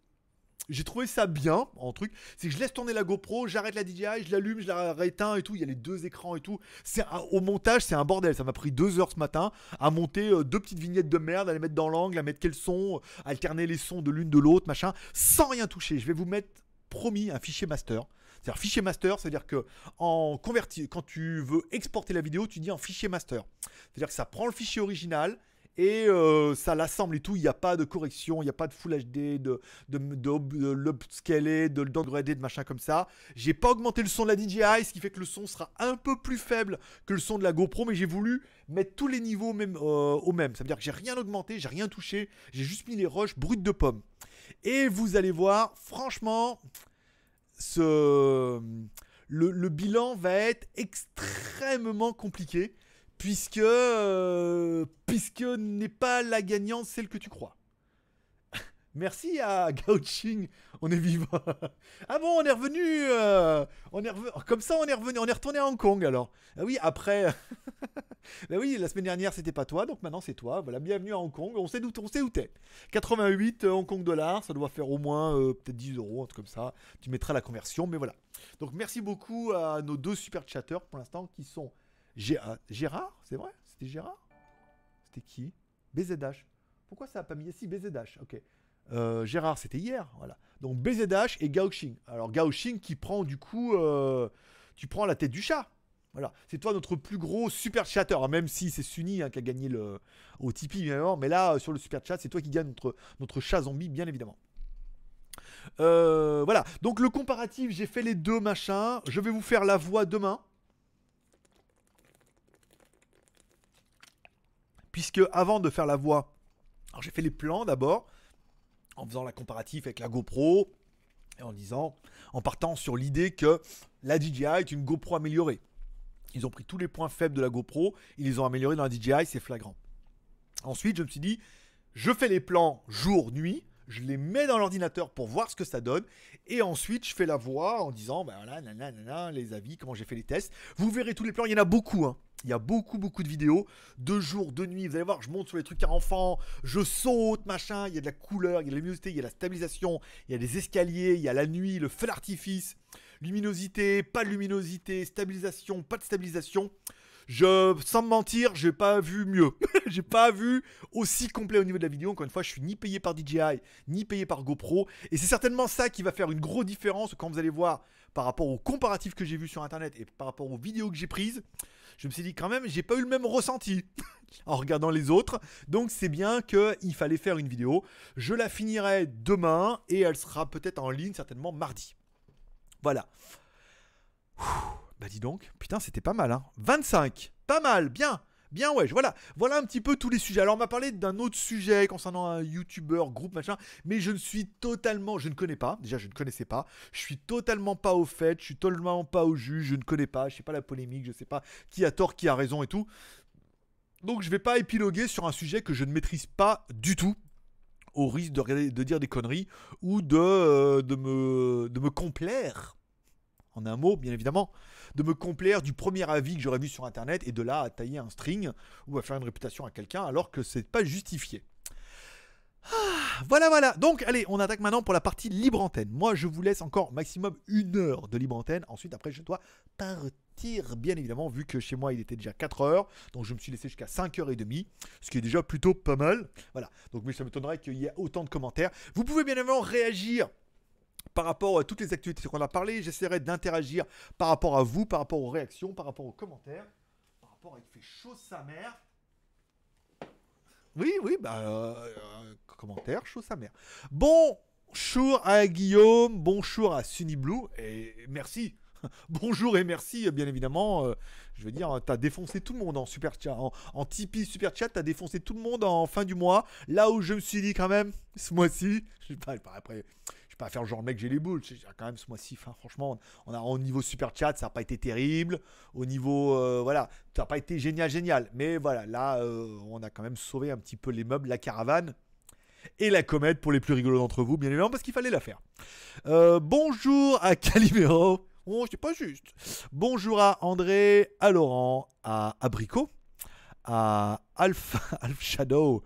j'ai trouvé ça bien en truc, c'est que je laisse tourner la GoPro, j'arrête la DJI, je l'allume, je la rééteins et tout, il y a les deux écrans et tout. C'est au montage, c'est un bordel, ça m'a pris deux heures ce matin à monter euh, deux petites vignettes de merde, à les mettre dans l'angle, à mettre quels sons, euh, alterner les sons de l'une de l'autre, machin, sans rien toucher. Je vais vous mettre promis un fichier master. C'est-à-dire fichier master, c'est-à-dire que en quand tu veux exporter la vidéo, tu dis en fichier master. C'est-à-dire que ça prend le fichier original et euh, ça l'assemble et tout. Il n'y a pas de correction, il n'y a pas de Full HD, de, de, de, de l'upscaler, de le de machin comme ça. J'ai pas augmenté le son de la DJI, ce qui fait que le son sera un peu plus faible que le son de la GoPro, mais j'ai voulu mettre tous les niveaux même, euh, au même. Ça veut dire que j'ai rien augmenté, j'ai rien touché, j'ai juste mis les rushs brutes de pommes. Et vous allez voir, franchement, ce, le, bilan va être extrêmement compliqué puisque, euh, puisque n'est pas la gagnante celle que tu crois. Merci à Gauching, on est vivant. ah bon, on est revenu, euh, on est revenu, comme ça on est revenu, on est retourné à Hong Kong alors. Ah oui, après, bah oui, la semaine dernière c'était pas toi, donc maintenant c'est toi. Voilà, bienvenue à Hong Kong. On sait d'où, on sait où t'es. 88 euh, Hong Kong dollars, ça doit faire au moins euh, peut-être 10 euros, un truc comme ça. Tu mettras la conversion, mais voilà. Donc merci beaucoup à nos deux super chatters pour l'instant qui sont ah, Gérard, c'est vrai? C'était Gérard? C'était qui? BZH. Pourquoi ça a pas mis ici BZH Ok. Euh, Gérard, c'était hier, voilà. Donc BZH et Gaoxing. Alors Gaoxing qui prend du coup, tu prends la tête du chat. Voilà, c'est toi notre plus gros super chatter, hein, même si c'est Sunny hein, qui a gagné le au Tipeee, mais là euh, sur le super chat, c'est toi qui gagne notre, notre chat zombie, bien évidemment. Euh, voilà, donc le comparatif, j'ai fait les deux machins. Je vais vous faire la voix demain. Puisque avant de faire la voix, alors j'ai fait les plans d'abord, en faisant la comparatif avec la GoPro, et en disant, en partant sur l'idée que la DJI est une GoPro améliorée. Ils ont pris tous les points faibles de la GoPro, ils les ont améliorés dans la DJI, c'est flagrant. Ensuite, je me suis dit, je fais les plans jour-nuit, je les mets dans l'ordinateur pour voir ce que ça donne, et ensuite je fais la voix en disant, ben voilà, nanana, les avis, comment j'ai fait les tests. Vous verrez tous les plans, il y en a beaucoup, hein. Il y a beaucoup, beaucoup de vidéos, de jour, de nuit. Vous allez voir, je monte sur les trucs à enfants, je saute, machin. Il y a de la couleur, il y a de la luminosité, il y a la stabilisation, il y a des escaliers, il y a la nuit, le feu d'artifice, luminosité, pas de luminosité, stabilisation, pas de stabilisation. Je, sans me mentir, j'ai pas vu mieux. j'ai pas vu aussi complet au niveau de la vidéo. Encore une fois, je suis ni payé par DJI, ni payé par GoPro. Et c'est certainement ça qui va faire une grosse différence quand vous allez voir par rapport aux comparatifs que j'ai vus sur internet et par rapport aux vidéos que j'ai prises. Je me suis dit quand même, j'ai pas eu le même ressenti en regardant les autres. Donc c'est bien qu'il fallait faire une vidéo. Je la finirai demain et elle sera peut-être en ligne certainement mardi. Voilà. Bah dis donc, putain, c'était pas mal, hein. 25, pas mal, bien. Bien ouais, voilà, voilà un petit peu tous les sujets. Alors on m'a parlé d'un autre sujet concernant un youtubeur, groupe, machin, mais je ne suis totalement, je ne connais pas, déjà je ne connaissais pas, je suis totalement pas au fait, je suis totalement pas au jus, je ne connais pas, je sais pas la polémique, je sais pas qui a tort, qui a raison et tout. Donc je vais pas épiloguer sur un sujet que je ne maîtrise pas du tout, au risque de, dire des conneries ou de, euh, de, me, de me complaire, en un mot bien évidemment, de me complaire du premier avis que j'aurais vu sur internet et de là à tailler un string ou à faire une réputation à quelqu'un alors que c'est pas justifié. Ah, voilà, voilà. Donc, allez, on attaque maintenant pour la partie libre antenne. Moi, je vous laisse encore maximum une heure de libre antenne. Ensuite, après, je dois partir, bien évidemment, vu que chez moi, il était déjà 4 heures. Donc, je me suis laissé jusqu'à 5h30, ce qui est déjà plutôt pas mal. Voilà. Donc, mais ça m'étonnerait qu'il y ait autant de commentaires. Vous pouvez bien évidemment réagir par rapport à toutes les actualités qu'on a parlé. J'essaierai d'interagir par rapport à vous, par rapport aux réactions, par rapport aux commentaires, par rapport à il fait chaud sa mère. Oui, oui, bah, euh, euh, commentaire, chaud sa mère. Bonjour à Guillaume, bonjour à Sunny Blue, et merci. Bonjour et merci, bien évidemment. euh, je veux dire, t'as défoncé tout le monde en super chat, en, en Tipeee super chat, t'as défoncé tout le monde en fin du mois. Là où je me suis dit quand même, ce mois-ci, je sais pas, après, pas faire genre le mec j'ai les boules. Quand même ce mois-ci, franchement, on a au niveau super chat, ça n'a pas été terrible. Au niveau, euh, voilà, ça n'a pas été génial, génial. Mais voilà, là, euh, on a quand même sauvé un petit peu les meubles, la caravane et la comète pour les plus rigolos d'entre vous, bien évidemment, parce qu'il fallait la faire. Euh, bonjour à Calimero. Oh, c'est pas juste. Bonjour à André, à Laurent, à Abricot, à Alpha, Alpha Shadow.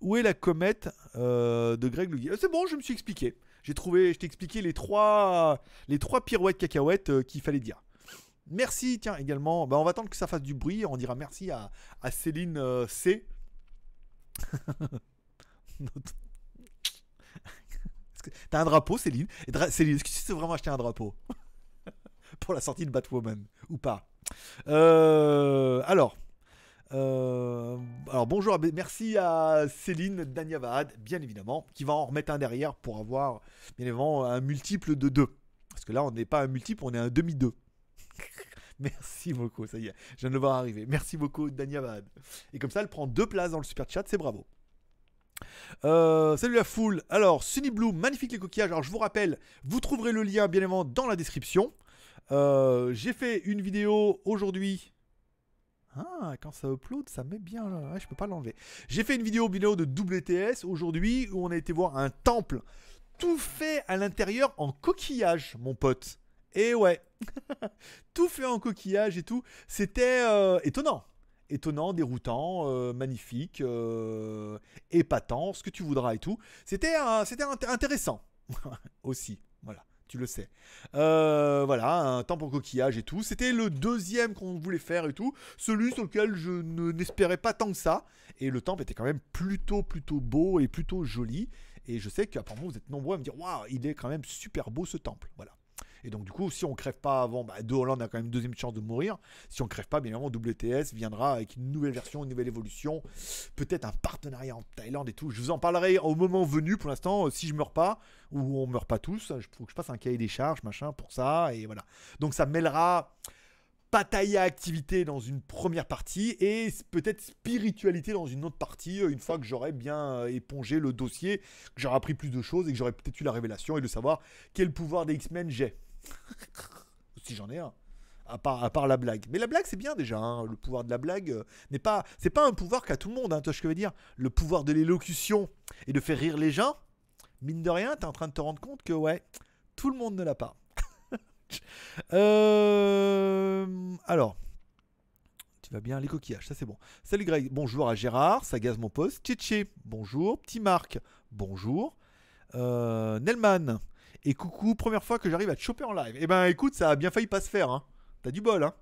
Où est la comète de Greg Louis C'est bon, je me suis expliqué. J'ai trouvé, je t'ai expliqué les trois, les trois pirouettes cacahuètes euh, qu'il fallait dire. Merci, tiens, également. Bah, on va attendre que ça fasse du bruit. On dira merci à, à Céline euh, C. T'as un drapeau, Céline? Céline, est-ce que tu sais vraiment acheter un drapeau? Pour la sortie de Batwoman Ou pas Euh, Alors. Euh, alors bonjour, merci à Céline Danyavad, bien évidemment, qui va en remettre un derrière pour avoir, bien évidemment, un multiple de 2. Parce que là, on n'est pas un multiple, on est un demi-2. Merci beaucoup, ça y est, je viens de le voir arriver. Merci beaucoup, Danyavad. Et comme ça, elle prend deux places dans le super chat, c'est bravo. Euh, salut la foule. Alors, Sunny Blue, magnifique les coquillages. Alors, je vous rappelle, vous trouverez le lien bien évidemment dans la description. Euh, J'ai fait une vidéo aujourd'hui. Ah, quand ça upload, ça met bien là. Je peux pas l'enlever. J'ai fait une vidéo vidéo de WTS aujourd'hui où on a été voir un temple tout fait à l'intérieur en coquillage, mon pote. Et ouais, tout fait en coquillage et tout. C'était euh, étonnant. Étonnant, déroutant, euh, magnifique, euh, épatant, ce que tu voudras et tout. C'était c'était int- intéressant aussi. Tu le sais. Euh, voilà, un temple en coquillage et tout. C'était le deuxième qu'on voulait faire et tout. Celui sur lequel je ne- n'espérais pas tant que ça. Et le temple était quand même plutôt, plutôt beau et plutôt joli. Et je sais qu'apparemment vous êtes nombreux à me dire Waouh, il est quand même super beau ce temple. Voilà. Et donc, du coup, si on crève pas avant, bah, De Hollande a quand même une deuxième chance de mourir. Si on crève pas, bien évidemment, WTS viendra avec une nouvelle version, une nouvelle évolution. Peut-être un partenariat en Thaïlande et tout. Je vous en parlerai au moment venu. Pour l'instant, euh, si je meurs pas, ou on meurt pas tous, il faut que je passe un cahier des charges, machin, pour ça. Et voilà. Donc, ça mêlera Pattaya activité dans une première partie et peut-être spiritualité dans une autre partie euh, une fois que j'aurai bien euh, épongé le dossier, que j'aurai appris plus de choses et que j'aurai peut-être eu la révélation et de savoir quel pouvoir des X-Men j'ai. si j'en ai un. À part, à part la blague. Mais la blague, c'est bien déjà. hein. Le pouvoir de la blague euh, n'est pas. C'est pas un pouvoir qu'a tout le monde, hein, que je veux dire. Le pouvoir de l'élocution et de faire rire les gens, mine de rien, t'es en train de te rendre compte que, ouais, tout le monde ne l'a pas. Euh, alors, tu vas bien, les coquillages, ça c'est bon. Salut Greg, bonjour à Gérard, ça gaze mon poste. Tchétché, bonjour. Petit Marc, bonjour. Euh, Nelman, et coucou, première fois que j'arrive à te choper en live. Eh ben écoute, ça a bien failli pas se faire, hein. T'as du bol, hein.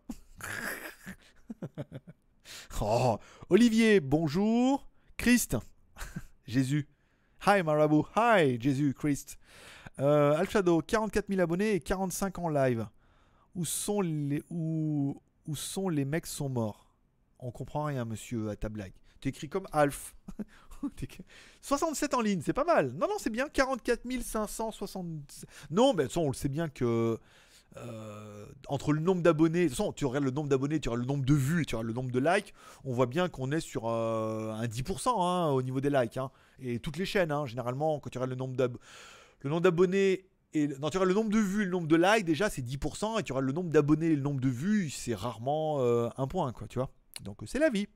oh, Olivier, bonjour. Christ, Jésus. Hi Marabout, hi Jésus, Christ. Euh, Alshado, 44 000 abonnés et 45 en live. Où sont les où, où sont les mecs sont morts? On comprend rien, monsieur, à ta blague. Tu écris comme Alf. T'es écrit- 67 en ligne, c'est pas mal. Non, non, c'est bien. 44 560. Non, mais ça, on le sait bien que euh, entre le nombre d'abonnés, de toute façon, tu regardes le nombre d'abonnés, tu auras le nombre de vues tu auras le nombre de likes, on voit bien qu'on est sur euh, un 10% hein, au niveau des likes. hein. Et toutes les chaînes, hein, généralement, quand tu regardes le nombre d'abonnés et non, tu auras le nombre de vues, le nombre de likes, déjà c'est 10%, et tu auras le nombre d'abonnés le nombre de vues, c'est rarement euh, un point, quoi, tu vois. Donc euh, c'est la vie.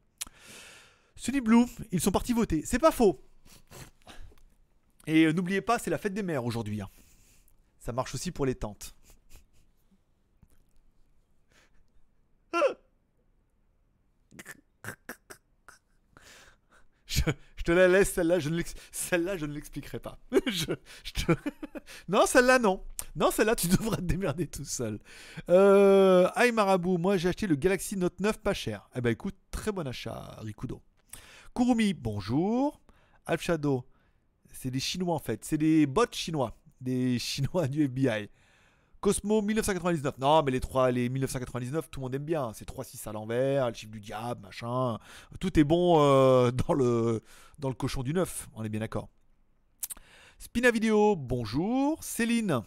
Sunny Blue, ils sont partis voter. C'est pas faux. Et euh, n'oubliez pas, c'est la fête des mères aujourd'hui. hein. Ça marche aussi pour les tantes. Je, te la laisse, celle-là, je ne celle-là, je ne l'expliquerai pas. Non, celle-là, non. Non, celle-là, tu devras te démerder tout seul. Euh, Aïe Marabout, moi j'ai acheté le Galaxy Note 9 pas cher. Eh ben écoute, très bon achat, Rikudo. Kurumi, bonjour. Alf Shadow, c'est des Chinois en fait. C'est des bots chinois. Des Chinois du FBI. Cosmo 1999. Non, mais les trois, les 1999, tout le monde aime bien. C'est 3-6 à l'envers, le chiffre du diable, machin. Tout est bon euh, dans, le, dans le cochon du 9. On est bien d'accord. Spina Vidéo, bonjour. Céline,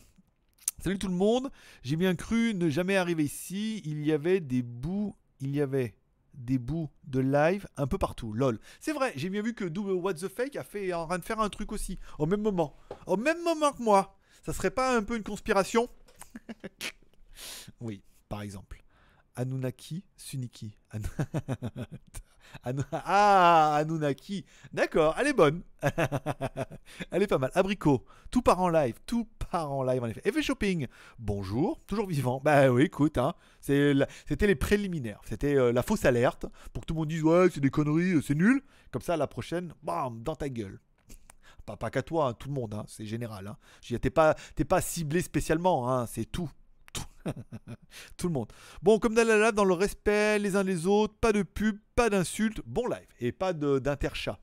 salut tout le monde. J'ai bien cru ne jamais arriver ici. Il y avait des bouts. Il y avait des bouts de live un peu partout. Lol. C'est vrai, j'ai bien vu que Double What the Fake a fait en train de faire un truc aussi. Au même moment. Au même moment que moi. Ça serait pas un peu une conspiration? Oui, par exemple. Anunnaki, Suniki. Anu- Ah, Anunnaki. D'accord, elle est bonne. elle est pas mal. Abricot, tout part en live. Tout part en live en effet. Effet Shopping, bonjour, toujours vivant. Bah oui, écoute, hein, c'était les préliminaires. C'était euh, la fausse alerte pour que tout le monde dise ouais, c'est des conneries, euh, c'est nul. Comme ça, la prochaine, bam, dans ta gueule. Pas, qu'à toi, hein, tout le monde, hein, c'est général. Hein. T'es pas ciblé spécialement, hein, c'est tout. Tout. Le monde. Bon, comme dans la live, dans le respect les uns les autres, pas de pub, pas d'insultes, bon live. Et pas d'interchat.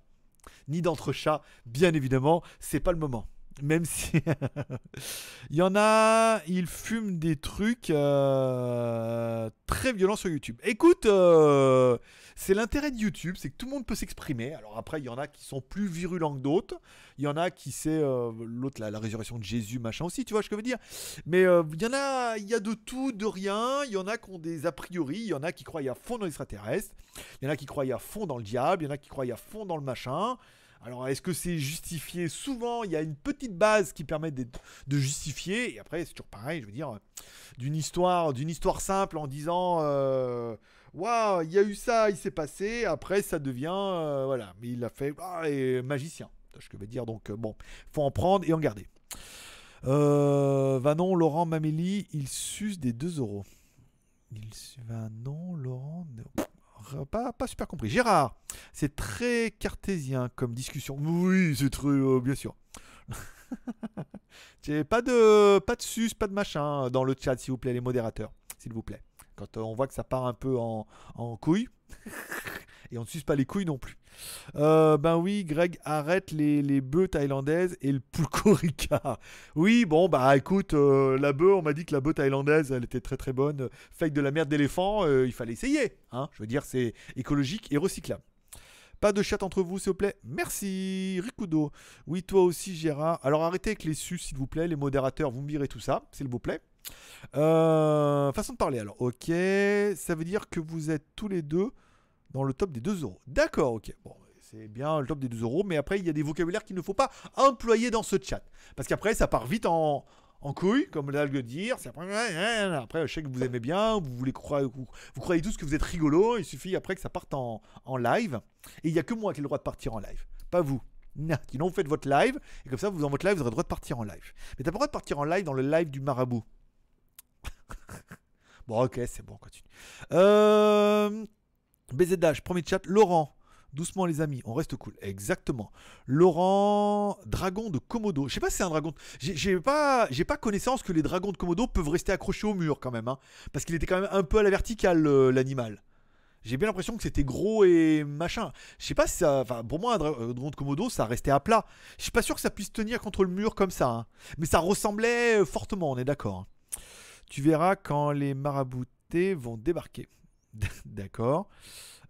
Ni d'entre-chat, bien évidemment, c'est pas le moment. Même si. Il y en a, ils fument des trucs euh, très violents sur YouTube. Écoute, euh, c'est l'intérêt de YouTube, c'est que tout le monde peut s'exprimer. Alors après, il y en a qui sont plus virulents que d'autres. Il y en a qui c'est euh, l'autre, la, résurrection de Jésus, machin aussi, tu vois ce que je veux dire. Mais il y en a, il y a de tout, de rien. Il y en a qui ont des a priori. Il y en a qui croient à fond dans l'extraterrestre. Il y en a qui croient à fond dans le diable. Il y en a qui croient à fond dans le machin. Alors, est-ce que c'est justifié Souvent, il y a une petite base qui permet de justifier. Et après, c'est toujours pareil, je veux dire, d'une histoire, d'une histoire simple en disant euh, Waouh, il y a eu ça, il s'est passé. Après, ça devient. euh, voilà. Mais il a fait. Ah, et magicien. Je veux dire? Donc, euh, bon, faut en prendre et en garder. Vanon, Laurent, Mamélie, ils sucent des 2 euros. Su- Vanon, Laurent. Non. Pas, pas super compris. Gérard, c'est très cartésien comme discussion. Oui, c'est très. euh, bien sûr. Pas de, pas de sus, pas de machin dans le chat, s'il vous plaît, les modérateurs, s'il vous plaît. Quand euh, on voit que ça part un peu en, en couille, et on ne suce pas les couilles non plus. Euh, ben oui, Greg, arrête les, les bœufs thaïlandaises et le pulcorica. Oui, bon, bah écoute, euh, la bœuf, on m'a dit que la bœuf thaïlandaise, elle était très très bonne. Fake de la merde d'éléphant, euh, il fallait essayer. Hein Je veux dire, c'est écologique et recyclable. Pas de chat entre vous, s'il vous plaît. Merci, Rikudo. Oui, toi aussi, Gérard. Alors arrêtez avec les sus, s'il vous plaît. Les modérateurs, vous me virez tout ça, s'il vous plaît. Euh, façon de parler, alors. Ok, ça veut dire que vous êtes tous les deux dans le top des 2 euros. D'accord, ok. Bon, c'est bien le top des 2 euros, mais après, il y a des vocabulaires qu'il ne faut pas employer dans ce chat. Parce qu'après, ça part vite en, en couille, comme l'algue dire. C'est après, après, je sais que vous aimez bien, vous, voulez croire, vous, vous croyez tous que vous êtes rigolo. Il suffit après que ça parte en, en live. Et il n'y a que moi qui ai le droit de partir en live, pas vous. Non, Sinon, vous faites votre live, et comme ça, vous dans votre live, vous aurez le droit de partir en live. Mais t'as pas le droit de partir en live dans le live du marabout. bon, ok, c'est bon, on continue. Euh... BZH, premier chat, Laurent. Doucement les amis, on reste cool. Exactement. Laurent, dragon de Komodo. Je sais pas si c'est un dragon. J'ai pas, j'ai pas connaissance que les dragons de Komodo peuvent rester accrochés au mur quand même, hein. parce qu'il était quand même un peu à la verticale euh, l'animal. J'ai bien l'impression que c'était gros et machin. Je sais pas si ça. Enfin, pour moi, un euh, dragon de Komodo, ça restait à plat. Je suis pas sûr que ça puisse tenir contre le mur comme ça. hein. Mais ça ressemblait euh, fortement, on est d'accord. hein. Tu verras quand les maraboutés vont débarquer. d'accord.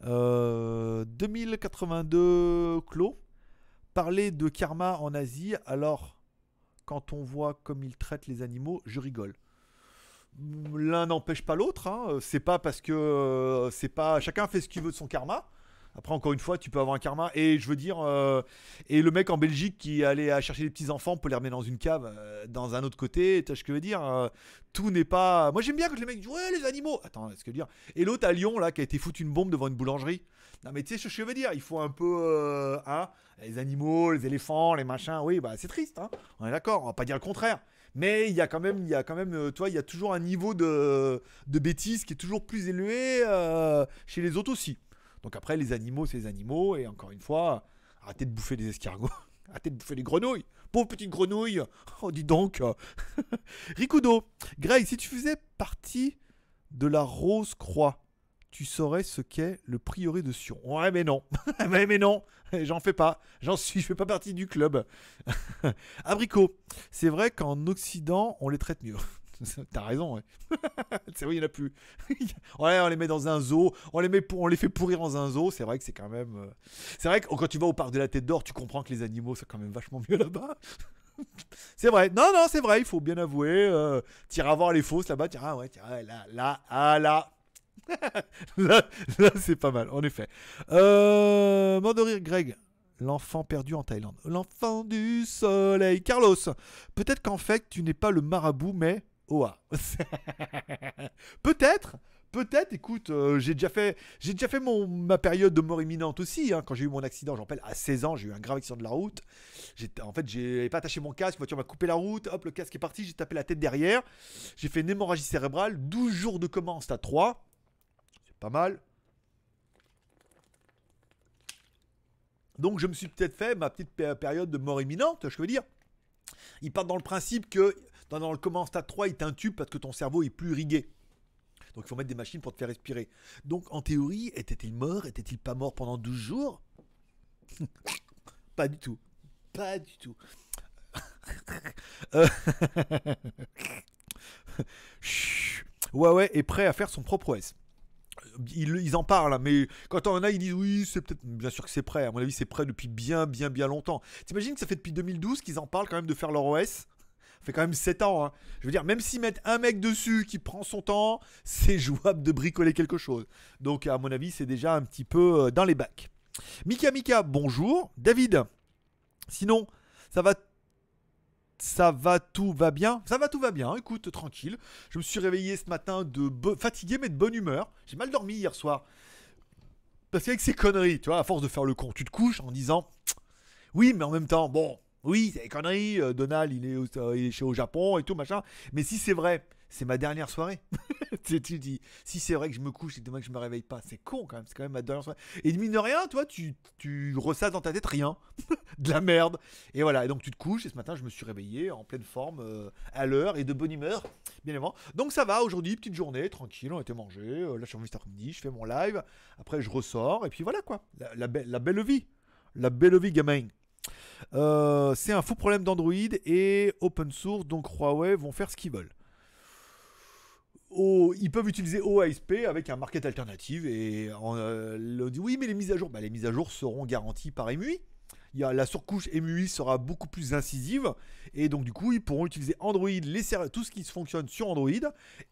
Euh, 2082 clos. Parler de karma en Asie, alors quand on voit comme ils traitent les animaux, je rigole. l'un n'empêche pas l'autre. hein. C'est pas parce que euh, c'est pas chacun fait ce qu'il veut de son karma. Après, encore une fois, tu peux avoir un karma. Et je veux dire, euh, et le mec en Belgique qui allait chercher les petits enfants pour les remettre dans une cave euh, dans un autre côté, tu vois ce que je veux dire euh, Tout n'est pas. Moi, j'aime bien quand les mecs disent Ouais, les animaux Attends, ce que je veux dire? Et l'autre à Lyon, là, qui a été foutu une bombe devant une boulangerie. Non, mais tu sais ce que je veux dire? Il faut un peu. hein, les animaux, les éléphants, les machins. Oui, bah, c'est triste, hein. On est d'accord, on va pas dire le contraire. Mais il y a quand même, il y a quand même, toi, il y a toujours un niveau de, de bêtise qui est toujours plus élevé chez les autres aussi. Donc après, les animaux, c'est les animaux. Et encore une fois, arrêtez de bouffer des escargots. Arrêtez de bouffer les grenouilles. Pauvre petite grenouille. Oh, dis donc. Rikudo. Greg, si tu faisais partie de la Rose Croix, tu saurais ce qu'est le prieuré de Sion. Ouais, mais non. ouais, mais non. J'en fais pas. J'en suis. Je fais pas partie du club. Abricot. C'est vrai qu'en Occident, on les traite mieux. T'as raison, ouais. c'est vrai, il n'y en a plus. ouais, on les met dans un zoo, on les, met pour, on les fait pourrir dans un zoo. C'est vrai que c'est quand même. euh, C'est vrai que quand tu vas au parc de la Tête d'Or, tu comprends que les animaux, c'est quand même vachement mieux là-bas. c'est vrai. Non, non, c'est vrai, il faut bien avouer. Euh, T'iras voir les fausses là-bas, tu ah ouais, tiens, ouais, là, là, ah là. là, là, c'est pas mal, en effet. Euh, de rire, Greg. L'enfant perdu en Thaïlande. L'enfant du soleil. Carlos, peut-être qu'en fait, tu n'es pas le marabout, mais Oa. peut-être. Peut-être, écoute, euh, j'ai déjà fait, j'ai déjà fait mon, ma période de mort imminente aussi. hein, quand j'ai eu mon accident, j'en rappelle, à 16 ans, j'ai eu un grave accident de la route. En fait, j'ai pas attaché mon casque, la voiture m'a coupé la route, hop, le casque est parti, j'ai tapé la tête derrière. J'ai fait une hémorragie cérébrale, 12 jours de coma en stade 3. C'est pas mal. Donc je me suis peut-être fait ma petite pé- période de mort imminente, je veux dire. Ils partent dans le principe que dans, dans le coma en stade 3, ils t'intubent parce que ton cerveau est plus irrigué. Donc il faut mettre des machines pour te faire respirer. Donc en théorie, était-il mort? Était-il pas mort pendant 12 jours? Pas du tout. Pas du tout. Huawei est prêt à faire son propre OS. Ils, en parlent, mais quand on en a, ils disent oui, c'est peut-être. Bien sûr que c'est prêt. À mon avis, c'est prêt depuis bien, bien, bien longtemps. T'imagines que ça fait depuis 2012 qu'ils en parlent quand même de faire leur OS fait quand même 7 ans. hein. Je veux dire, même s'ils mettent un mec dessus qui prend son temps, c'est jouable de bricoler quelque chose. Donc, à mon avis, c'est déjà un petit peu euh, dans les bacs. Mika Mika, bonjour. David, sinon, ça va ça va, tout va bien? Ça va, tout va bien. Écoute, tranquille. Je me suis réveillé ce matin de fatigué mais de bonne humeur. J'ai mal dormi hier soir. Parce qu'avec ces conneries, tu vois, à force de faire le con, tu te couches en disant Oui, mais en même temps, bon, oui, c'est des conneries. euh, Donald, il est, au, euh, il est chez au Japon et tout, machin. Mais si c'est vrai, c'est ma dernière soirée. tu tu dis, si c'est vrai que je me couche et demain que je me réveille pas, c'est con quand même, c'est quand même ma dernière soirée. Et mine de rien, toi, tu, tu ressasses dans ta tête rien. de la merde. Et voilà, et donc tu te couches, et ce matin, je me suis réveillé en pleine forme, euh, à l'heure et de bonne humeur, bien évidemment. Donc ça va, aujourd'hui, petite journée, tranquille, on a été mangé. là, je suis revenu cet après-midi, je fais mon live. Après, je ressors, et puis voilà quoi. La, la belle vie. La belle vie, gamin. Euh, c'est un faux problème d'Android et open source, donc Huawei vont faire ce qu'ils veulent. Oh, ils peuvent utiliser OASP avec un market alternative et on, euh, oui mais les mises à jour, bah, les mises à jour seront garanties par EMUI. Il la surcouche EMUI sera beaucoup plus incisive et donc du coup ils pourront utiliser Android, tout ce qui fonctionne sur Android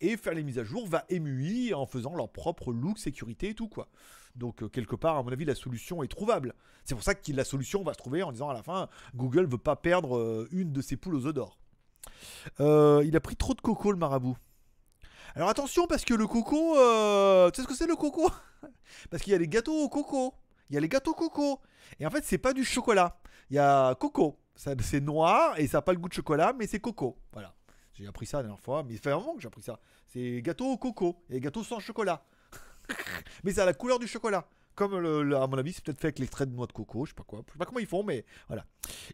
et faire les mises à jour va EMUI en faisant leur propre look, sécurité et tout quoi. Donc euh, quelque part à mon avis la solution est trouvable. C'est pour ça que la solution va se trouver en disant à la fin Google veut pas perdre euh, une de ses poules aux œufs d'or. Euh, il a pris trop de coco le marabout. Alors attention parce que le coco, tu sais ce que c'est le coco? Parce qu'il y a les gâteaux au coco. Il y a les gâteaux coco. Et en fait, c'est pas du chocolat. Il y a coco. C'est noir et ça n'a pas le goût de chocolat, mais c'est coco. Voilà. J'ai appris ça la dernière fois, mais ça fait un moment que j'ai appris ça. C'est gâteau au coco et gâteau sans chocolat. mais ça a la couleur du chocolat. Comme le, à mon avis, c'est peut-être fait avec l'extrait de noix de coco, je sais pas quoi. Je sais pas comment ils font, mais voilà.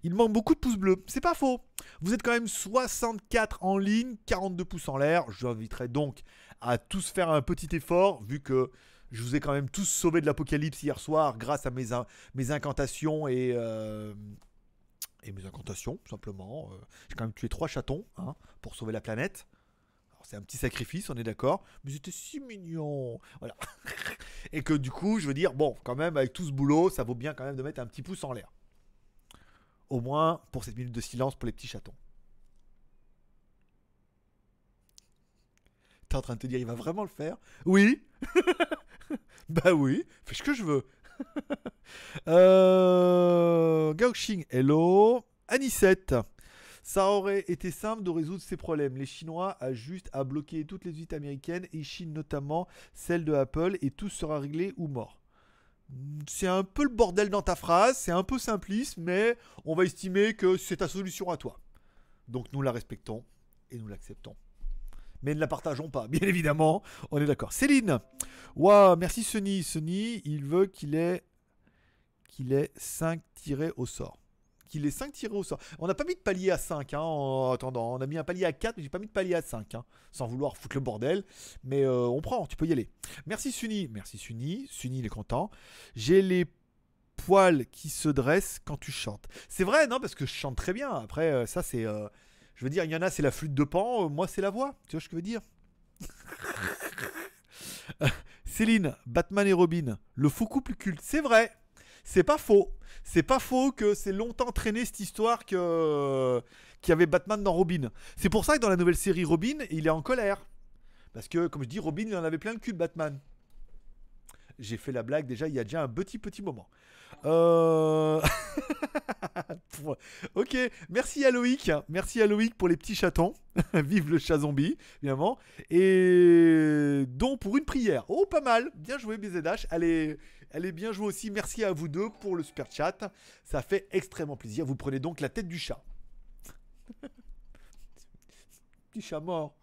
Il manque beaucoup de pouces bleus. C'est pas faux. Vous êtes quand même 64 en ligne, 42 pouces en l'air. Je vous inviterai donc à tous faire un petit effort, vu que je vous ai quand même tous sauvé de l'apocalypse hier soir grâce à mes, in- mes incantations et, euh, et mes incantations, tout simplement. Euh, J'ai quand même tué trois chatons hein, pour sauver la planète. C'est un petit sacrifice, on est d'accord, mais c'était si mignon. Voilà. et que du coup, je veux dire, bon, quand même, avec tout ce boulot, ça vaut bien quand même de mettre un petit pouce en l'air. Au moins pour cette minute de silence pour les petits chatons. T'es en train de te dire, il va vraiment le faire? Oui. bah oui, fais ce que je veux. euh... Gaoxing, hello. Anisette. Ça aurait été simple de résoudre ces problèmes. Les Chinois a juste à bloquer toutes les usines américaines et Chine notamment celle de Apple et tout sera réglé ou mort. C'est un peu le bordel dans ta phrase, c'est un peu simpliste, mais on va estimer que c'est ta solution à toi. Donc nous la respectons et nous l'acceptons. Mais ne la partageons pas, bien évidemment, on est d'accord. Céline, Waouh, merci Sony. Sony, il veut qu'il ait, qu'il ait 5 tirés au sort. Qu'il ait 5 tirés au sort. On n'a pas mis de palier à 5, hein, en attendant. On a mis un palier à 4, mais j'ai pas mis de palier à 5, hein, sans vouloir foutre le bordel. Mais euh, on prend, tu peux y aller. Merci Suni, merci Suni. Suni, il est content. J'ai les poils qui se dressent quand tu chantes. C'est vrai, non, parce que je chante très bien. Après, euh, ça, c'est. euh, je veux dire, il y en a, c'est la flûte de pan. moi, c'est la voix. Tu vois ce que je veux dire? Céline, Batman et Robin, le faux couple culte. C'est vrai. C'est pas faux. C'est pas faux que c'est longtemps traîné cette histoire que qu'il y avait Batman dans Robin. C'est pour ça que dans la nouvelle série Robin, il est en colère. Parce que, comme je dis, Robin, il en avait plein le cul de Batman. J'ai fait la blague déjà il y a déjà un petit petit moment. Euh... ok, merci à Loïc. Merci à Loïc pour les petits chatons. Vive le chat zombie, évidemment. Et donc pour une prière. Oh, pas mal. Bien joué, BZH. Est, elle est bien jouée aussi. Merci à vous deux pour le super chat. Ça fait extrêmement plaisir. Vous prenez donc la tête du chat. Petit chat mort.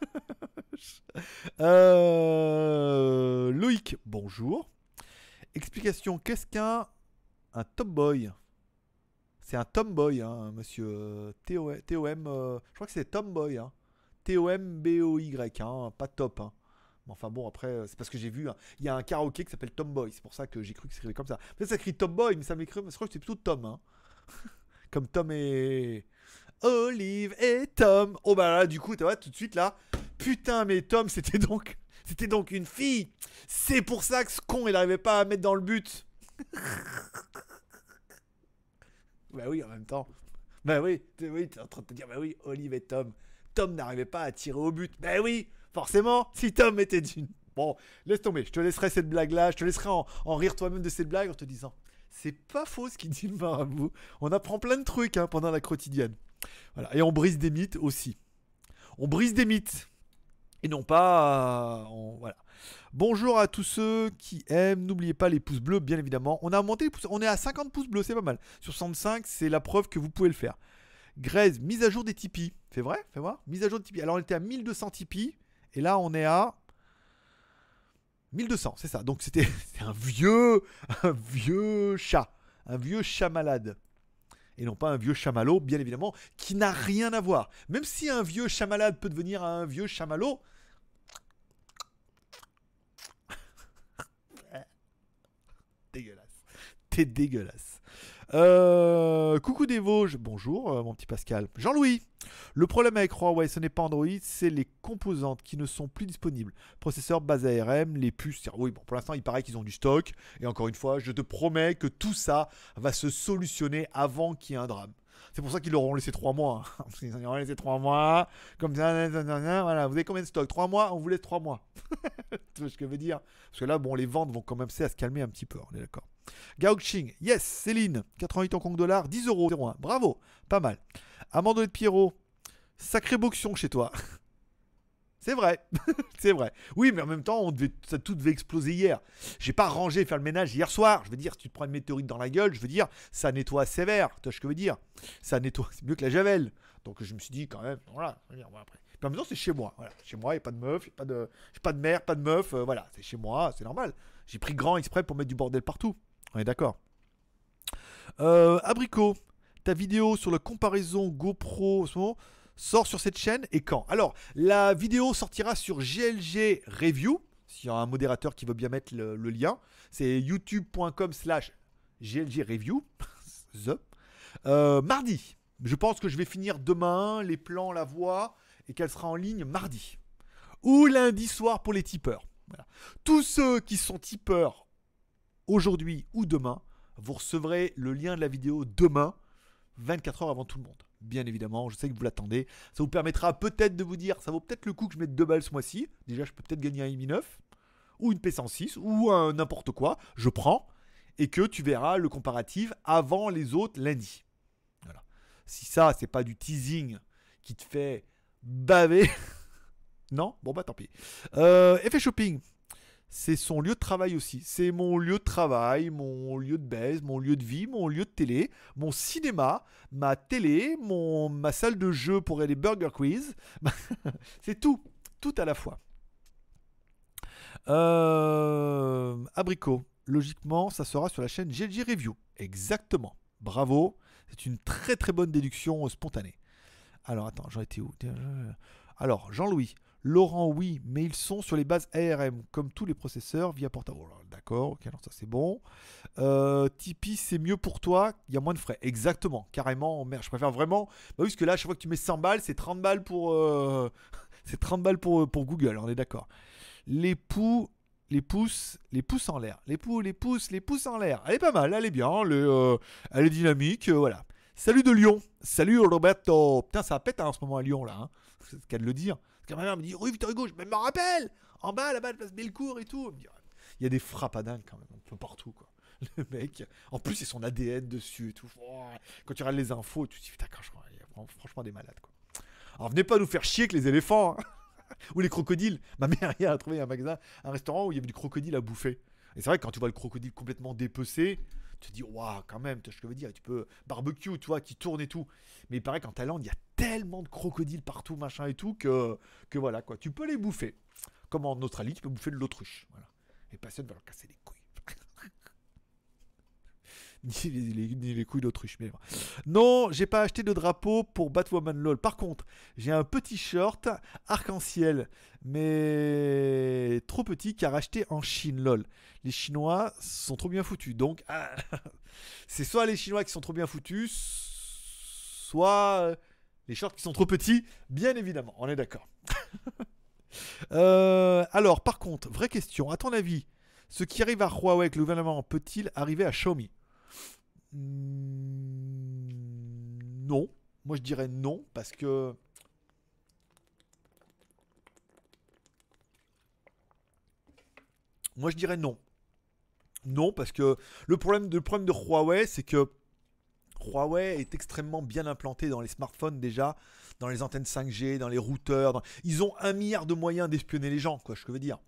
Euh, Loïc, bonjour. Explication, qu'est-ce qu'un un tomboy C'est un tomboy, hein, monsieur TOM. TOM euh, je crois que c'est tomboy. Hein. T-O-M-B-O-Y, hein, pas top. Hein. Enfin bon, après, euh, c'est parce que j'ai vu, il y a un karaoké qui s'appelle Tomboy, c'est pour ça que j'ai cru que s'écrivait comme ça. Peut-être ça écrit Tomboy, mais ça m'écrit, je crois que c'est plutôt Tom. Hein. comme Tom et... Olive et Tom. Oh bah là, du coup, tu vois, tout de suite là, putain, mais Tom, c'était donc, c'était donc une fille. C'est pour ça que ce con, il n'arrivait pas à mettre dans le but. bah oui, en même temps. Bah oui, t'es oui, t'es en train de te dire, bah oui, Olive et Tom. Tom n'arrivait pas à tirer au but. Bah oui, forcément, si Tom était d'une. Bon, laisse tomber, je te laisserai cette blague-là, je te laisserai en, rire toi-même de cette blague en te disant, c'est pas faux ce qu'il dit le marabout. On apprend plein de trucs hein, pendant la quotidienne. Et on brise des mythes aussi. On brise des mythes. Et non pas. euh, voilà. Bonjour à tous ceux qui aiment. N'oubliez pas les pouces bleus, bien évidemment. On a monté les pouces. On est à 50 pouces bleus, c'est pas mal. Sur 65, c'est la preuve que vous pouvez le faire. Graise, mise à jour des Tipeee. C'est vrai? Fais voir. Mise à jour des Tipeee. Alors, on était à 1200 Tipeee. Et là, on est à. 1200, c'est ça. Donc, c'était un vieux. Un vieux chat. Un vieux chat malade. Et non pas un vieux chamallow, bien évidemment, qui n'a rien à voir. Même si un vieux chat malade peut devenir un vieux chamallow, dégueulasse. T'es dégueulasse. Euh, coucou des Vosges, bonjour euh, mon petit Pascal. Jean-Louis, le problème avec Huawei, ce n'est pas Android, c'est les composantes qui ne sont plus disponibles. Processeur base ARM, les puces. Oui, bon, pour l'instant, il paraît qu'ils ont du stock. Et encore une fois, je te promets que tout ça va se solutionner avant qu'il y ait un drame. C'est pour ça qu'ils leur ont laissé 3 mois. hein. Ils leur ont laissé 3 mois. Comme ça, voilà. Vous avez combien de stock 3 mois? On vous laisse 3 mois. tu vois ce que je veux dire? Parce que là, bon, les ventes vont commencer à se calmer un petit peu. On est d'accord. Gaoxing, yes, Céline, 88 Hong Kong dollars, 10 euros, 01. Bravo, pas mal. Amandine de Pierrot, sacré boxion chez toi. C'est vrai, c'est vrai. Oui, mais en même temps, on devait, ça tout devait exploser hier. J'ai pas rangé faire le ménage hier soir. Je veux dire, si tu te prends une météorite dans la gueule, je veux dire, ça nettoie sévère. Tu vois ce que je veux dire Ça nettoie, c'est mieux que la javel. Donc je me suis dit quand même, voilà. dire, après. Puis en même temps, c'est chez moi. Voilà. Chez moi, il n'y a pas de meuf, il pas de, pas de mère, pas de meuf. euh, voilà, c'est chez moi, c'est normal. J'ai pris grand exprès pour mettre du bordel partout. On est d'accord. Euh, Abricot, ta vidéo sur la comparaison GoPro ce moment sort sur cette chaîne et quand? Alors, la vidéo sortira sur GLG Review. S'il y a un modérateur qui veut bien mettre le, lien, c'est youtube.com slash GLG Review. The. Euh, mardi. Je pense que je vais finir demain les plans, la voix et qu'elle sera en ligne mardi. Ou lundi soir pour les tipeurs. Tous ceux qui sont tipeurs aujourd'hui ou demain, vous recevrez le lien de la vidéo demain, 24 heures avant tout le monde. bien évidemment. Je sais que vous l'attendez. Ça vous permettra peut-être de vous dire, ça vaut peut-être le coup que je mette deux balles ce mois-ci. Déjà, je peux peut-être gagner un Mi 9 ou une P106 ou un n'importe quoi. Je prends et que tu verras le comparatif avant les autres lundi. Voilà. Si ça, c'est pas du teasing qui te fait baver. non? Bon, bah tant pis. Euh, effet shopping. C'est son lieu de travail aussi. C'est mon lieu de travail, mon lieu de baise, mon lieu de vie, mon lieu de télé, mon cinéma, ma télé, mon, ma salle de jeu pour les Burger Quiz. c'est tout. Tout à la fois. Euh, abricot. Logiquement, ça sera sur la chaîne GLG Review. Exactement. Bravo. C'est une très très bonne déduction spontanée. Alors attends, j'en étais où? Alors, Jean-Louis. Laurent, oui, mais ils sont sur les bases ARM, comme tous les processeurs via portable. D'accord, ok, alors ça c'est bon. Euh, Tipeee, c'est mieux pour toi, il y a moins de frais. Exactement, carrément, merde, je préfère vraiment. Bah oui, parce que là, chaque fois que tu mets 100 balles, c'est 30 balles pour. euh, c'est 30 balles pour, pour Google, on est d'accord. Les poux, les pouces, les pouces en l'air. Les poux, les pouces, les pouces en l'air. Elle est pas mal, elle est bien, elle est, euh, dynamique, euh, voilà. Salut de Lyon. Salut Roberto. Putain, ça pète hein, en ce moment à Lyon là. Hein. C'est le le dire. Que ma mère me dit Rue Victor Hugo, je me rappelle En bas, là-bas, place Bellecour et tout. Il y a des frappes quand même, un peu partout quoi. Le mec, en plus, c'est son ADN dessus et tout. Quand tu regardes les infos, tu te dis Putain, quand il y a franchement des malades quoi. Alors venez pas nous faire chier avec les éléphants hein. ou les crocodiles. Ma mère a trouvé un magasin, un restaurant où il y avait du crocodile à bouffer. Et c'est vrai que quand tu vois le crocodile complètement dépecé, tu te dis, waouh, quand même, tu vois ce que je veux dire, tu peux barbecue, tu vois, qui tourne et tout. Mais il paraît qu'en Thaïlande, il y a tellement de crocodiles partout, machin et tout, que, voilà, quoi, tu peux les bouffer. Comme en Australie, tu peux bouffer de l'autruche. Voilà. Et personne va leur casser les couilles. ni, les, couilles d'autruche. Mais. Non, j'ai pas acheté de drapeau pour Batwoman LOL. Par contre, j'ai un petit short arc-en-ciel, mais trop petit car acheté en Chine LOL. Les Chinois sont trop bien foutus. Donc, ah, c'est soit les Chinois qui sont trop bien foutus, soit les shorts qui sont trop petits, bien évidemment. On est d'accord. Euh, alors, par contre, vraie question. À ton avis, ce qui arrive à Huawei avec le gouvernement peut-il arriver à Xiaomi? Hmm, Non. Moi, je dirais non parce que. Moi, je dirais non. Non, parce que le problème, le problème de Huawei, c'est que Huawei est extrêmement bien implanté dans les smartphones déjà, dans les antennes 5G, dans les routeurs. Ils ont un milliard de moyens d'espionner les gens, quoi, je veux dire.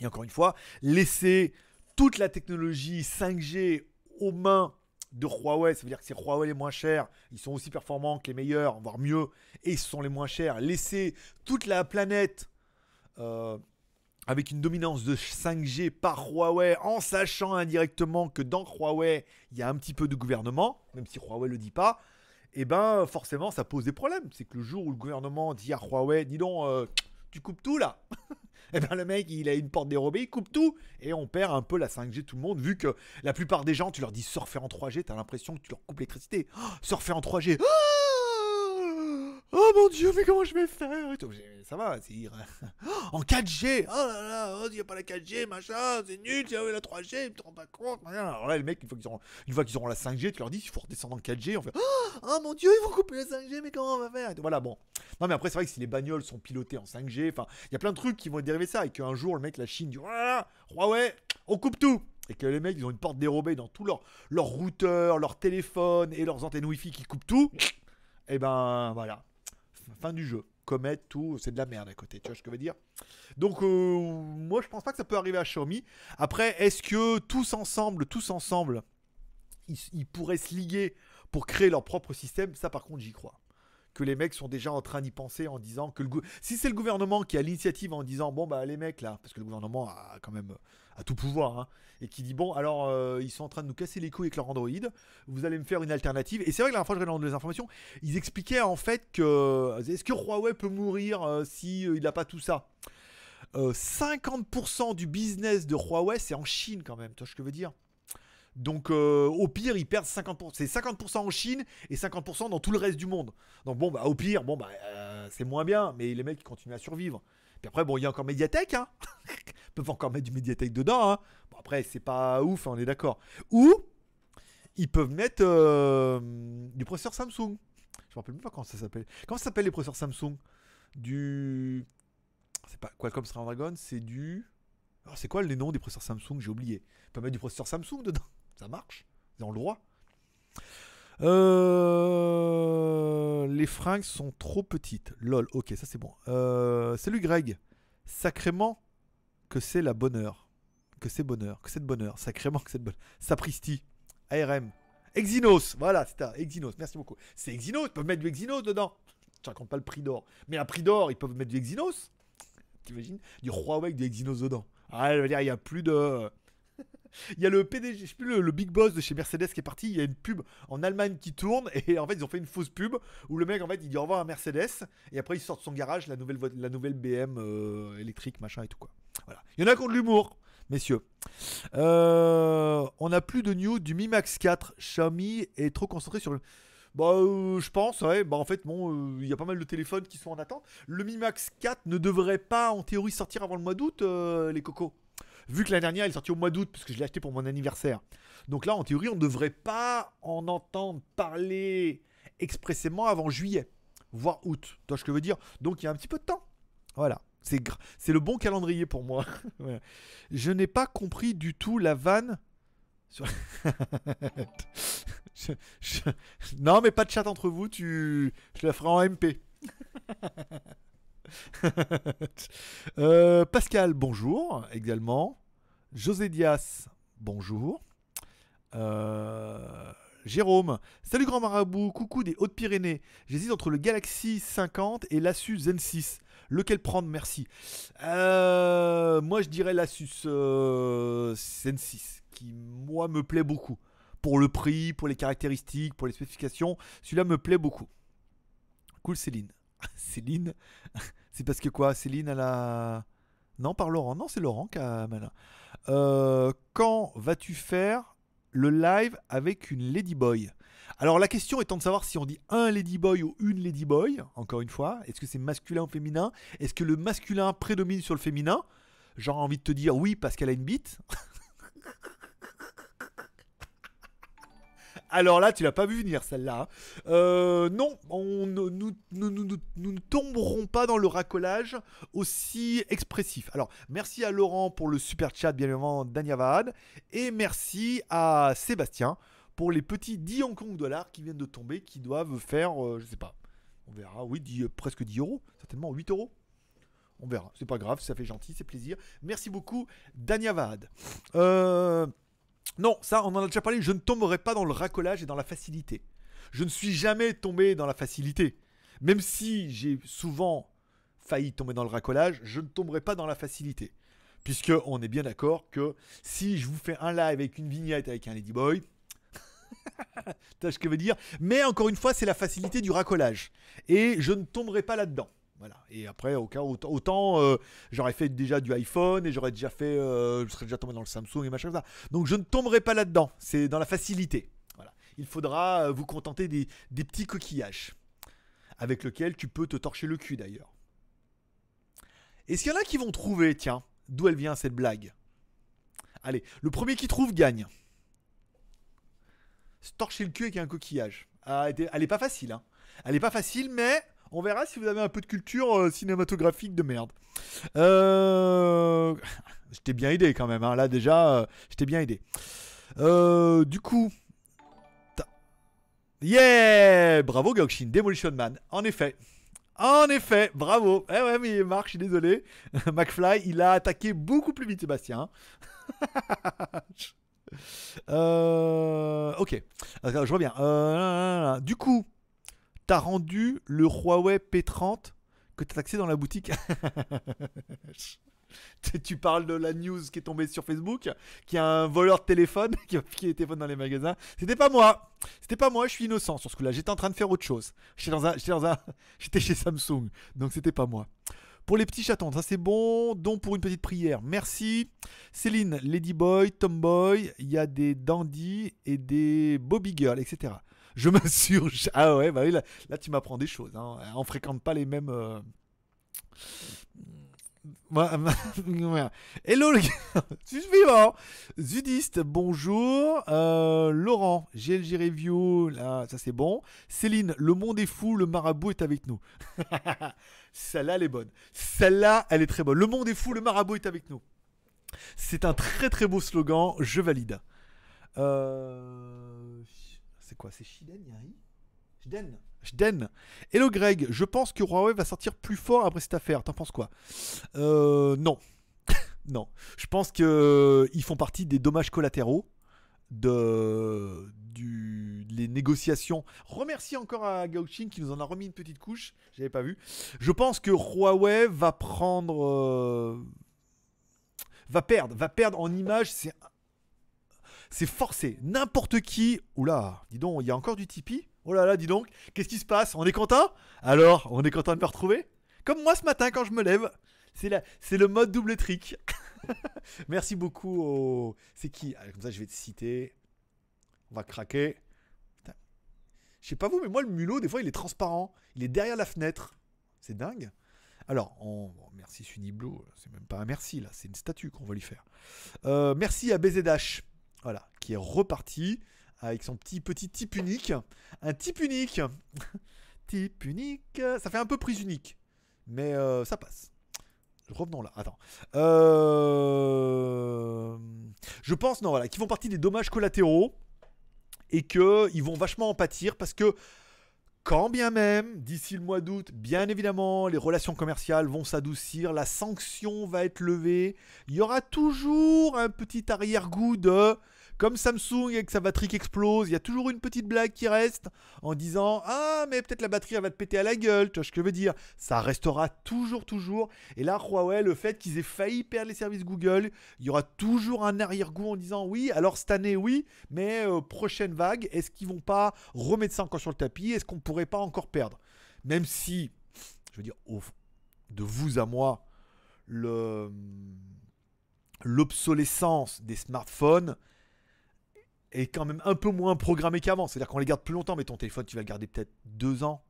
Et encore une fois, laisser toute la technologie 5G aux mains de Huawei, ça veut dire que c'est Huawei les moins chers, ils sont aussi performants que les meilleurs, voire mieux, et ce sont les moins chers. Laisser toute la planète euh, avec une dominance de 5G par Huawei, en sachant indirectement que dans Huawei, il y a un petit peu de gouvernement, même si Huawei le dit pas, et ben forcément ça pose des problèmes. C'est que le jour où le gouvernement dit à Huawei, dis donc, euh, tu coupes tout là et ben le mec il a une porte dérobée, il coupe tout et on perd un peu la 5G tout le monde vu que la plupart des gens tu leur dis surfer en 3G, t'as l'impression que tu leur coupes l'électricité. Oh, surfer en 3G. Ah Oh mon dieu, mais comment je vais faire Ça va, c'est en 4G. Oh là là, il n'y a pas la 4G, machin, c'est nul, tu as la 3G, tu te rends pas compte. machin. Alors là, les mecs, une fois qu'ils auront, auront la 5G, tu leur dis, il faut redescendre en 4G. On fait, oh, oh mon dieu, ils vont couper la 5G, mais comment on va faire. Voilà, bon. Non, mais après, c'est vrai que si les bagnoles sont pilotées en 5G, enfin, il y a plein de trucs qui vont dériver ça. Et qu'un jour, le mec, la Chine dit, voilà, Huawei, on coupe tout. Et que les mecs, ils ont une porte dérobée dans tous leurs leurs routeurs, leurs téléphones et leurs antennes Wi-Fi qui coupent tout. Et ben, voilà. Fin du jeu. Comet, tout, c'est de la merde à côté. Tu vois ce que je veux dire Donc, euh, moi, je pense pas que ça peut arriver à Xiaomi. Après, est-ce que tous ensemble, tous ensemble, ils, ils pourraient se liguer pour créer leur propre système? Ça, par contre, j'y crois. Que les mecs sont déjà en train d'y penser en disant que le si c'est le gouvernement qui a l'initiative en disant bon bah les mecs là parce que le gouvernement a quand même tout pouvoir hein, et qui dit bon alors euh, ils sont en train de nous casser les couilles avec leur Android vous allez me faire une alternative. Et c'est vrai que la dernière fois je regardais les informations ils expliquaient en fait que est-ce que Huawei peut mourir euh, si euh, il n'a pas tout ça? Euh, 50% du business de Huawei c'est en Chine quand même tu vois ce que je veux dire? Donc euh, au pire ils perdent 50% c'est 50% en Chine et 50% dans tout le reste du monde. Donc bon bah au pire bon bah euh, c'est moins bien mais les mecs ils continuent à survivre puis après bon il y a encore Mediatek hein ils peuvent encore mettre du Mediatek dedans hein. bon après c'est pas ouf on est d'accord ou ils peuvent mettre euh, du processeur Samsung Je me rappelle même pas comment ça s'appelle. Comment ça s'appelle les processeurs Samsung? Du. C'est pas Qualcomm Snapdragon, c'est du. Alors c'est quoi les noms des processeurs Samsung? J'ai oublié. On peut mettre du processeur Samsung dedans. Ça marche. Ils ont le droit. Euh, Les fringues sont trop petites. Lol, ok, ça c'est bon. Euh, Salut Greg. Sacrément que c'est la bonheur. Que c'est bonheur. Que c'est de bonheur. Sacrément que c'est de bonheur. Sapristi. ARM. Exynos. Voilà, c'est ça. Exynos. Merci beaucoup. C'est Exynos. Ils peuvent mettre du Exynos dedans. Je raconte pas le prix d'or. Mais un prix d'or, ils peuvent mettre du Exynos. T'imagines? Du Huawei avec du Exynos dedans. Ah, veux dire, il y a plus de. Il y a le PDG, je sais plus, le, big boss de chez Mercedes qui est parti. Il y a une pub en Allemagne qui tourne et en fait ils ont fait une fausse pub où le mec en fait il dit au revoir à Mercedes et après il sort de son garage la nouvelle, la nouvelle BM euh, électrique machin et tout quoi. Voilà. Il y en a qui ont de l'humour, messieurs. Euh, on n'a plus de news du Mi Max 4. Xiaomi est trop concentré sur le. Bah, euh, je pense, ouais. Bah, en fait, bon, il y a pas mal de téléphones qui sont en attente. Le Mi Max 4 ne devrait pas, en théorie, sortir avant le mois d'août, les cocos. Vu que l'année dernière, il est sorti au mois d'août, puisque je l'ai acheté pour mon anniversaire. Donc là, en théorie, on ne devrait pas en entendre parler expressément avant juillet, voire août. Tu vois ce que je veux dire? Donc il y a un petit peu de temps. Voilà. C'est le bon calendrier pour moi. Je n'ai pas compris du tout la vanne. Non, mais pas de chat entre vous. Tu... Je la ferai en MP. Euh, Pascal, bonjour également. José Dias, bonjour. Euh, Jérôme, salut grand marabout, coucou des Hautes-Pyrénées. J'hésite entre le Galaxy 50 et l'Asus Zen 6. Lequel prendre, merci. Euh, moi, je dirais l'Asus Zen 6, qui moi me plaît beaucoup. Pour le prix, pour les caractéristiques, pour les spécifications, celui-là me plaît beaucoup. Cool Céline. Céline, c'est parce que quoi Céline, elle a... Non, par Laurent. Non, c'est Laurent qui a... Euh, quand vas-tu faire le live avec une Ladyboy? Alors la question étant de savoir si on dit un Ladyboy ou une Ladyboy, encore une fois, est-ce que c'est masculin ou féminin? Est-ce que le masculin prédomine sur le féminin? J'aurais envie de te dire oui parce qu'elle a une bite. Alors là, tu l'as pas vu venir celle-là. hein. Euh, non, nous, ne tomberons pas dans le racolage aussi expressif. Alors, merci à Laurent pour le super chat, bien évidemment, d'Anyavad. Et merci à Sébastien pour les petits 10 Hong Kong dollars qui viennent de tomber, qui doivent faire, euh, je sais pas, on verra, oui, 10, euh, presque 10 euros, certainement 8 euros. On verra, c'est pas grave, ça fait gentil, c'est plaisir. Merci beaucoup, Danyavad. Euh, non, ça, on en a déjà parlé, je ne tomberai pas dans le racolage et dans la facilité. Je ne suis jamais tombé dans la facilité. Même si j'ai souvent failli tomber dans le racolage, je ne tomberai pas dans la facilité. Puisque on est bien d'accord que si je vous fais un live avec une vignette avec un Ladyboy, tu vois ce que je veux dire Mais encore une fois, c'est la facilité du racolage. Et je ne tomberai pas là-dedans. Voilà. Et après, au cas autant, autant, euh, j'aurais fait déjà du iPhone et j'aurais déjà fait, euh, je serais déjà tombé dans le Samsung et machin ça. Donc je ne tomberai pas là-dedans. C'est dans la facilité. Voilà. Il faudra euh, vous contenter des, petits coquillages avec lesquels tu peux te torcher le cul d'ailleurs. Est-ce qu'il y en a qui vont trouver, tiens, d'où elle vient cette blague? Allez, le premier qui trouve gagne. Se torcher le cul avec un coquillage. Ah, elle est pas facile, hein. Elle est pas facile, mais on verra si vous avez un peu de culture euh, cinématographique de merde. Euh... Bien aidé quand même, hein. là déjà, euh, bien aidé. Euh, du coup, yeah, bravo Gaukshin, Demolition Man, en effet. En effet, bravo. Eh ouais, mais Marc, je désolé. McFly, il a attaqué beaucoup plus vite, Sébastien. Euh, ok. Attends, je reviens. Euh. Du coup, t'as rendu le Huawei P30 que t'as taxé dans la boutique. Tu- parles de la news qui est tombée sur Facebook, qui a un voleur de téléphone qui a piqué les téléphones dans les magasins. C'était pas moi. C'était pas moi, je suis innocent sur ce coup-là. J'étais en train de faire autre chose. J'étais dans j'étais chez Samsung, donc c'était pas moi. Pour les petits chatons, ça c'est bon. Donc pour une petite prière, merci. Céline, Ladyboy, Tomboy, il y a des dandies et des Bobby Girls, etc. Je m'insurge. Ah ouais, bah oui, là, tu m'apprends des choses. Hein. On fréquente pas les mêmes. euh. Hello les gars, suivant. Zudiste, bonjour. Euh, Laurent, GLG Review, là, ça c'est bon. Céline, le monde est fou, le marabout est avec nous. Celle-là, elle est bonne. Celle-là, elle est très bonne. Le monde est fou, le marabout est avec nous. C'est un très très beau slogan, je valide. Euh, C'est quoi C'est Shiden, Yari Shiden Shden. Hello Greg, je pense que Huawei va sortir plus fort après cette affaire. T'en penses quoi? Euh, Non. non. Je pense qu'ils font partie des dommages collatéraux de du, les négociations. Remercie encore à Gauching qui nous en a remis une petite couche. J'avais pas vu. Je pense que Huawei va prendre. euh, va perdre. Va perdre en image. C'est. C'est forcé. N'importe qui. Oula, dis donc, il y a encore du Tipeee? Oh là là, dis donc, qu'est-ce qui se passe? On est content Alors, on est content de me retrouver? Comme moi ce matin quand je me lève. C'est la- c'est le mode double trick. Merci beaucoup au... C'est qui? Ah, Comme ça, je vais te citer. On va craquer. Putain. Je sais pas vous, mais moi, le mulot, des fois, il est transparent. Il est derrière la fenêtre. C'est dingue. Alors, on... bon, merci Sunny-Blue. C'est même pas un merci, là. C'est une statue qu'on va lui faire. Euh, merci à BZH. Voilà, qui est reparti avec son petit petit type unique. Un type unique. type unique. Ça fait un peu prise unique. Mais euh, ça passe. Revenons là. Attends. Euh, Je pense, non, voilà, qu'ils font partie des dommages collatéraux. Et qu'ils vont vachement en pâtir parce que. Quand bien même, d'ici le mois d'août, bien évidemment, les relations commerciales vont s'adoucir, la sanction va être levée, il y aura toujours un petit arrière-goût de comme Samsung avec sa batterie qui explose, il y a toujours une petite blague qui reste en disant Ah, mais peut-être la batterie elle va te péter à la gueule, tu vois ce que je veux dire? Ça restera toujours, toujours. Et là, Huawei, le fait qu'ils aient failli perdre les services Google, il y aura toujours un arrière-goût en disant Oui, alors cette année, oui, mais euh, prochaine vague, est-ce qu'ils vont pas remettre ça encore sur le tapis? Est-ce qu'on pourrait pas encore perdre? Même si, je veux dire, de vous à moi, le l'obsolescence des smartphones est quand même un peu moins programmée qu'avant. C'est-à-dire qu'on les garde plus longtemps, mais ton téléphone, tu vas le garder peut-être deux ans,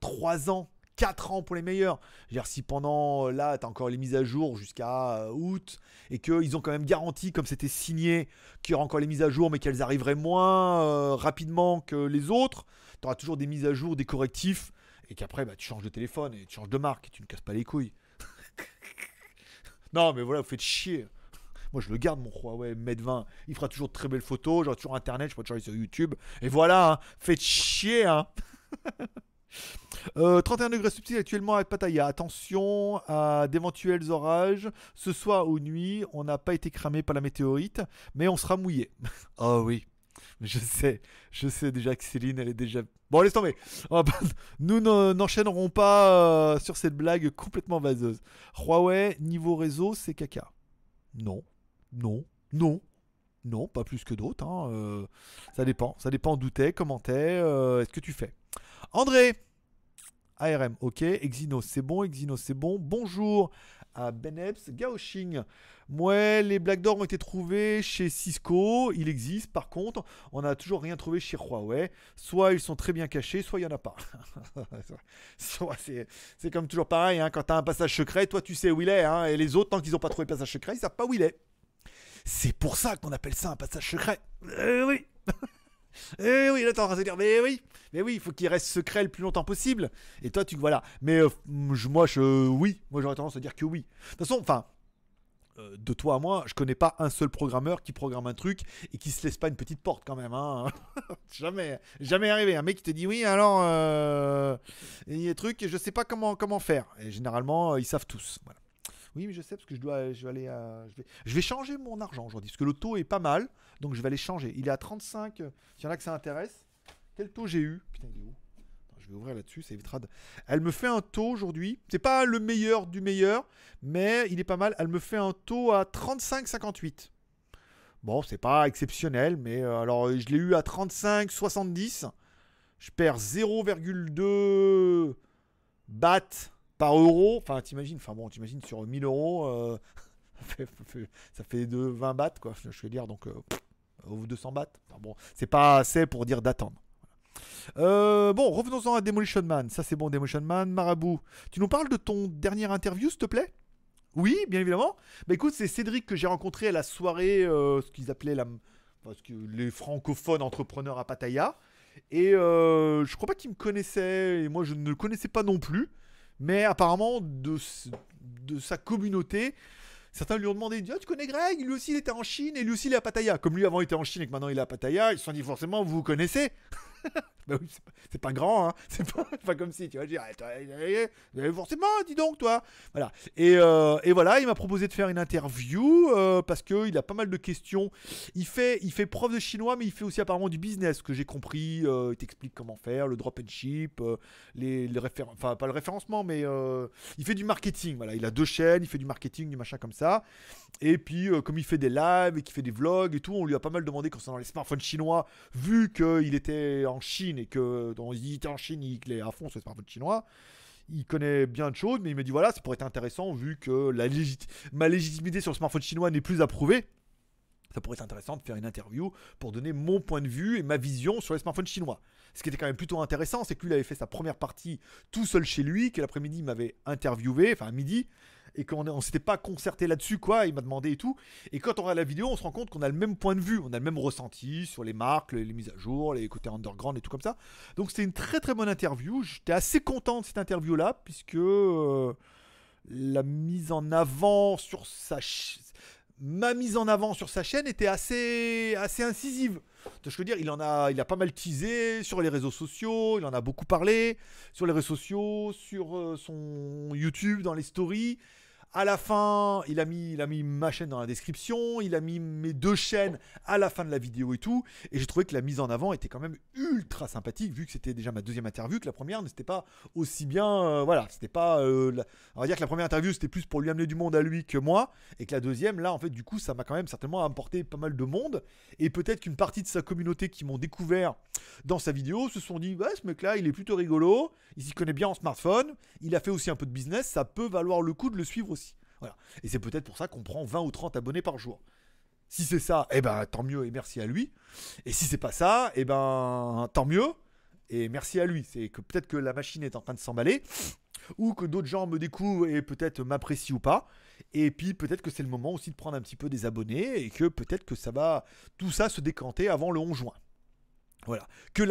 trois ans, quatre ans pour les meilleurs. Je veux dire, si pendant, euh, là, tu as encore les mises à jour jusqu'à euh, août, et qu'ils ont quand même garanti, comme c'était signé, qu'il y aura encore les mises à jour, mais qu'elles arriveraient moins euh, rapidement que les autres, tu auras toujours des mises à jour, des correctifs, et qu'après, bah, tu changes de téléphone, et tu changes de marque, et tu ne casses pas les couilles. non, mais voilà, vous faites chier. Moi, je le garde, mon Huawei Mate 20. Il fera toujours très belles photos. J'aurai toujours Internet. Je pourrai toujours aller sur YouTube. Et voilà, hein. faites chier. Hein. Euh, 31 degrés subtil actuellement avec Pattaya. Attention à d'éventuels orages. Ce soir ou nuit, on n'a pas été cramé par la météorite, mais on sera mouillé. oh oui. Je sais, je sais déjà que Céline, elle est déjà. Bon, laisse tomber. Nous n'en- n'enchaînerons pas euh, sur cette blague complètement vaseuse. Huawei, niveau réseau, c'est caca. Non, non, non, non, pas plus que d'autres. hein, euh, ça dépend. Ça dépend d'où t'es, comment t'es, euh, est-ce que tu fais. André, ARM, ok. Exynos, c'est bon. Exynos, c'est bon. Bonjour à Benebs. Gaoxing, ouais, les Black Door ont été trouvés chez Cisco. Il existe. Par contre, on n'a toujours rien trouvé chez Huawei. Soit ils sont très bien cachés, soit il n'y en a pas. C'est comme toujours pareil. hein, quand tu as un passage secret, toi tu sais où il est. hein, et les autres, tant qu'ils n'ont pas trouvé le passage secret, ils savent pas où il est. C'est pour ça qu'on appelle ça un passage secret. Eh oui. Eh oui, de se dire, mais oui, mais oui, il faut qu'il reste secret le plus longtemps possible. Et toi, tu voilà. Mais euh, moi, je, oui, moi j'aurais tendance à dire que oui. De toute façon, enfin, euh, de toi à moi, je connais pas un seul programmeur qui programme un truc et qui se laisse pas une petite porte quand même. Hein. jamais, jamais arrivé. Un mec qui te dit oui, alors euh, il y a des trucs je sais pas comment comment faire. Et généralement, ils savent tous. Voilà. Oui, mais je sais parce que je dois, je vais aller, je vais, changer mon argent aujourd'hui parce que le taux est pas mal, donc je vais aller changer. Il est à 35. euh, S'il y en a que ça intéresse. Quel taux j'ai eu? Putain, il est où? Je vais ouvrir là-dessus, ça évitera. Elle me fait un taux aujourd'hui. C'est pas le meilleur du meilleur, mais il est pas mal. Elle me fait un taux à 35,58. Bon, c'est pas exceptionnel, mais euh, alors je l'ai eu à 35,70. Je perds 0,2 bahts par euro. Enfin, t'imagines, enfin bon, t'imagines sur 1000 euros, euh, ça fait, de 20 bahts, quoi. Je vais dire, donc, euh, pff, ou 200 bahts. Enfin, bon, c'est pas assez pour dire d'attendre. Euh, bon, revenons-en à Demolition Man. Ça, c'est bon, Demolition Man. Marabout, tu nous parles de ton dernière interview, s'il te plaît? Oui, bien évidemment. Bah écoute, c'est Cédric que j'ai rencontré à la soirée, euh, ce qu'ils appelaient la, parce que les francophones entrepreneurs à Pattaya. Et euh, je crois pas qu'il me connaissait, et moi je ne le connaissais pas non plus. Mais apparemment, de, sa communauté, certains lui ont demandé Ah, Tu connais Greg? Lui aussi il était en Chine et lui aussi il est à Pattaya. Comme lui avant il était en Chine et que maintenant il est à Pattaya, ils se sont dit forcément vous connaissez Bah oui, c'est pas, pas grand, hein. c'est pas, pas comme si tu Eh, toi, eh, eh, Forcément, dis donc toi Voilà. Et, euh, et voilà, il m'a proposé de faire une interview euh, parce qu'il a pas mal de questions. Il fait, il fait prof de chinois, mais il fait aussi apparemment du business, que j'ai compris. Euh, il t'explique comment faire, le drop and ship, euh, les, les enfin pas le référencement, mais euh, il fait du marketing. Voilà, il a deux chaînes, il fait du marketing, du machin comme ça. Et puis, euh, comme il fait des lives et qu'il fait des vlogs et tout, on lui a pas mal demandé concernant les smartphones chinois, vu qu'il était en Chine et que dans, il était en Chine, il est à fond sur les smartphones chinois. Il connaît bien de choses, mais il me dit voilà, ça pourrait être intéressant vu que la légit- ma légitimité sur le smartphone chinois n'est plus approuvée. Ça pourrait être intéressant de faire une interview pour donner mon point de vue et ma vision sur les smartphones chinois. Ce qui était quand même plutôt intéressant, c'est que lui avait fait sa première partie tout seul chez lui, que l'après-midi il m'avait interviewé, enfin à midi, et qu'on on s'était pas concerté là-dessus, quoi. Il m'a demandé et tout. Et quand on regarde la vidéo, on se rend compte qu'on a le même point de vue, on a le même ressenti sur les marques, les, mises à jour, les côtés underground et tout comme ça. Donc c'était une très très bonne interview. J'étais assez content de cette interview-là, puisque euh, la mise en avant sur sa ma mise en avant sur sa chaîne était assez assez incisive. Je veux dire, il en a, il a pas mal teasé sur les réseaux sociaux, il en a beaucoup parlé sur les réseaux sociaux, sur euh, son YouTube, dans les stories. À la fin, il a, mis, il a mis ma chaîne dans la description, il a mis mes deux chaînes à la fin de la vidéo et tout. Et j'ai trouvé que la mise en avant était quand même ultra sympathique, vu que c'était déjà ma deuxième interview, que la première n'était pas aussi bien. euh, voilà, c'était pas. euh, on va dire que la première interview c'était plus pour lui amener du monde à lui que moi, et que la deuxième, là, en fait, du coup, ça m'a quand même certainement apporté pas mal de monde. Et peut-être qu'une partie de sa communauté qui m'ont découvert dans sa vidéo se sont dit ouais, ce mec-là, il est plutôt rigolo, il s'y connaît bien en smartphone, il a fait aussi un peu de business, ça peut valoir le coup de le suivre aussi. Et c'est peut-être pour ça qu'on prend 20 ou 30 abonnés par jour. Si c'est ça, eh ben tant mieux et merci à lui. Et si c'est pas ça, eh ben tant mieux et merci à lui. C'est que peut-être que la machine est en train de s'emballer ou que d'autres gens me découvrent et peut-être m'apprécient ou pas. Et puis peut-être que c'est le moment aussi de prendre un petit peu des abonnés et que peut-être que ça va tout ça se décanter avant le 11 juin. Voilà. Que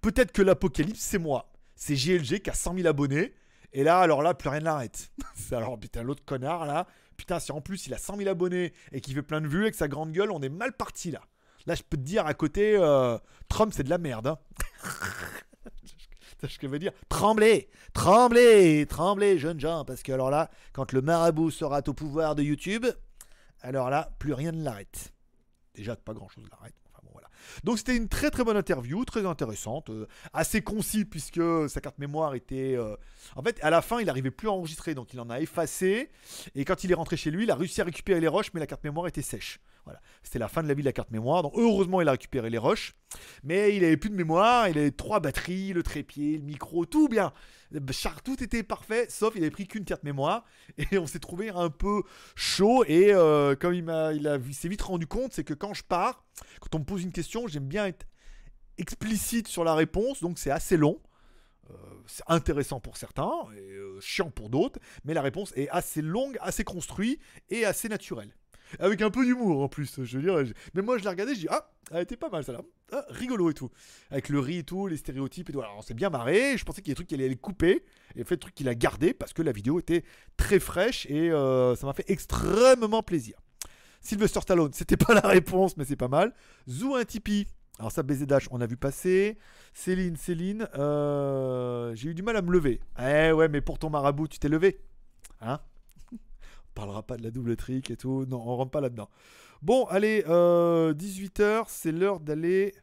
peut-être que l'apocalypse c'est moi. C'est GLG qui a 100 000 abonnés. Et là, alors là, plus rien n'arrête. C'est alors, putain, l'autre connard là. Putain, si en plus il a 100 000 abonnés et qu'il fait plein de vues avec sa grande gueule, on est mal parti là. Là, je peux te dire à côté, euh, Trump c'est de la merde. Hein. Ce que je veux dire? Tremblez, tremblez, tremblez, jeunes gens, parce que alors là, quand le marabout sera au pouvoir de YouTube, alors là, plus rien ne l'arrête. Déjà, pas grand chose l'arrête. Donc c'était une très très bonne interview, très intéressante, euh, assez concis puisque sa carte mémoire était. euh, En fait, à la fin, il n'arrivait plus à enregistrer, donc il en a effacé. Et quand il est rentré chez lui, il a réussi à récupérer les roches, mais la carte mémoire était sèche. C'était la fin de la vie de la carte mémoire. Donc heureusement, il a récupéré les roches. Mais il avait plus de mémoire. Il avait trois batteries, le trépied, le micro, tout bien. Tout était parfait, sauf il avait pris qu'une carte mémoire. Et on s'est trouvé un peu chaud. Et euh, comme il s'est vite rendu compte, c'est que quand je pars, quand on me pose une question, j'aime bien être explicite sur la réponse. Donc c'est assez long. Euh, c'est intéressant pour certains et euh, chiant pour d'autres, mais la réponse est assez longue, assez construite et assez naturelle. Avec un peu d'humour en plus, je veux dire. Mais moi je l'ai regardé, je dis ah, elle était pas mal ça là, Ah, rigolo et tout. Avec le riz et tout, les stéréotypes et tout. Alors on s'est bien marré, je pensais qu'il y a des trucs qu'il allait couper, et fait le truc qu'il a gardé parce que la vidéo était très fraîche et euh, ça m'a fait extrêmement plaisir. Sylvester Stallone, c'était pas la réponse, mais c'est pas mal. Zou un Tipeee. Alors ça, BZH, on a vu passer. Céline, Céline, euh, j'ai eu du mal à me lever. Eh ouais, mais pour ton marabout, tu t'es levé. Hein? Parlera pas de la double trick et tout. Non, on rentre pas là-dedans. Bon, allez, 18h, c'est l'heure d'aller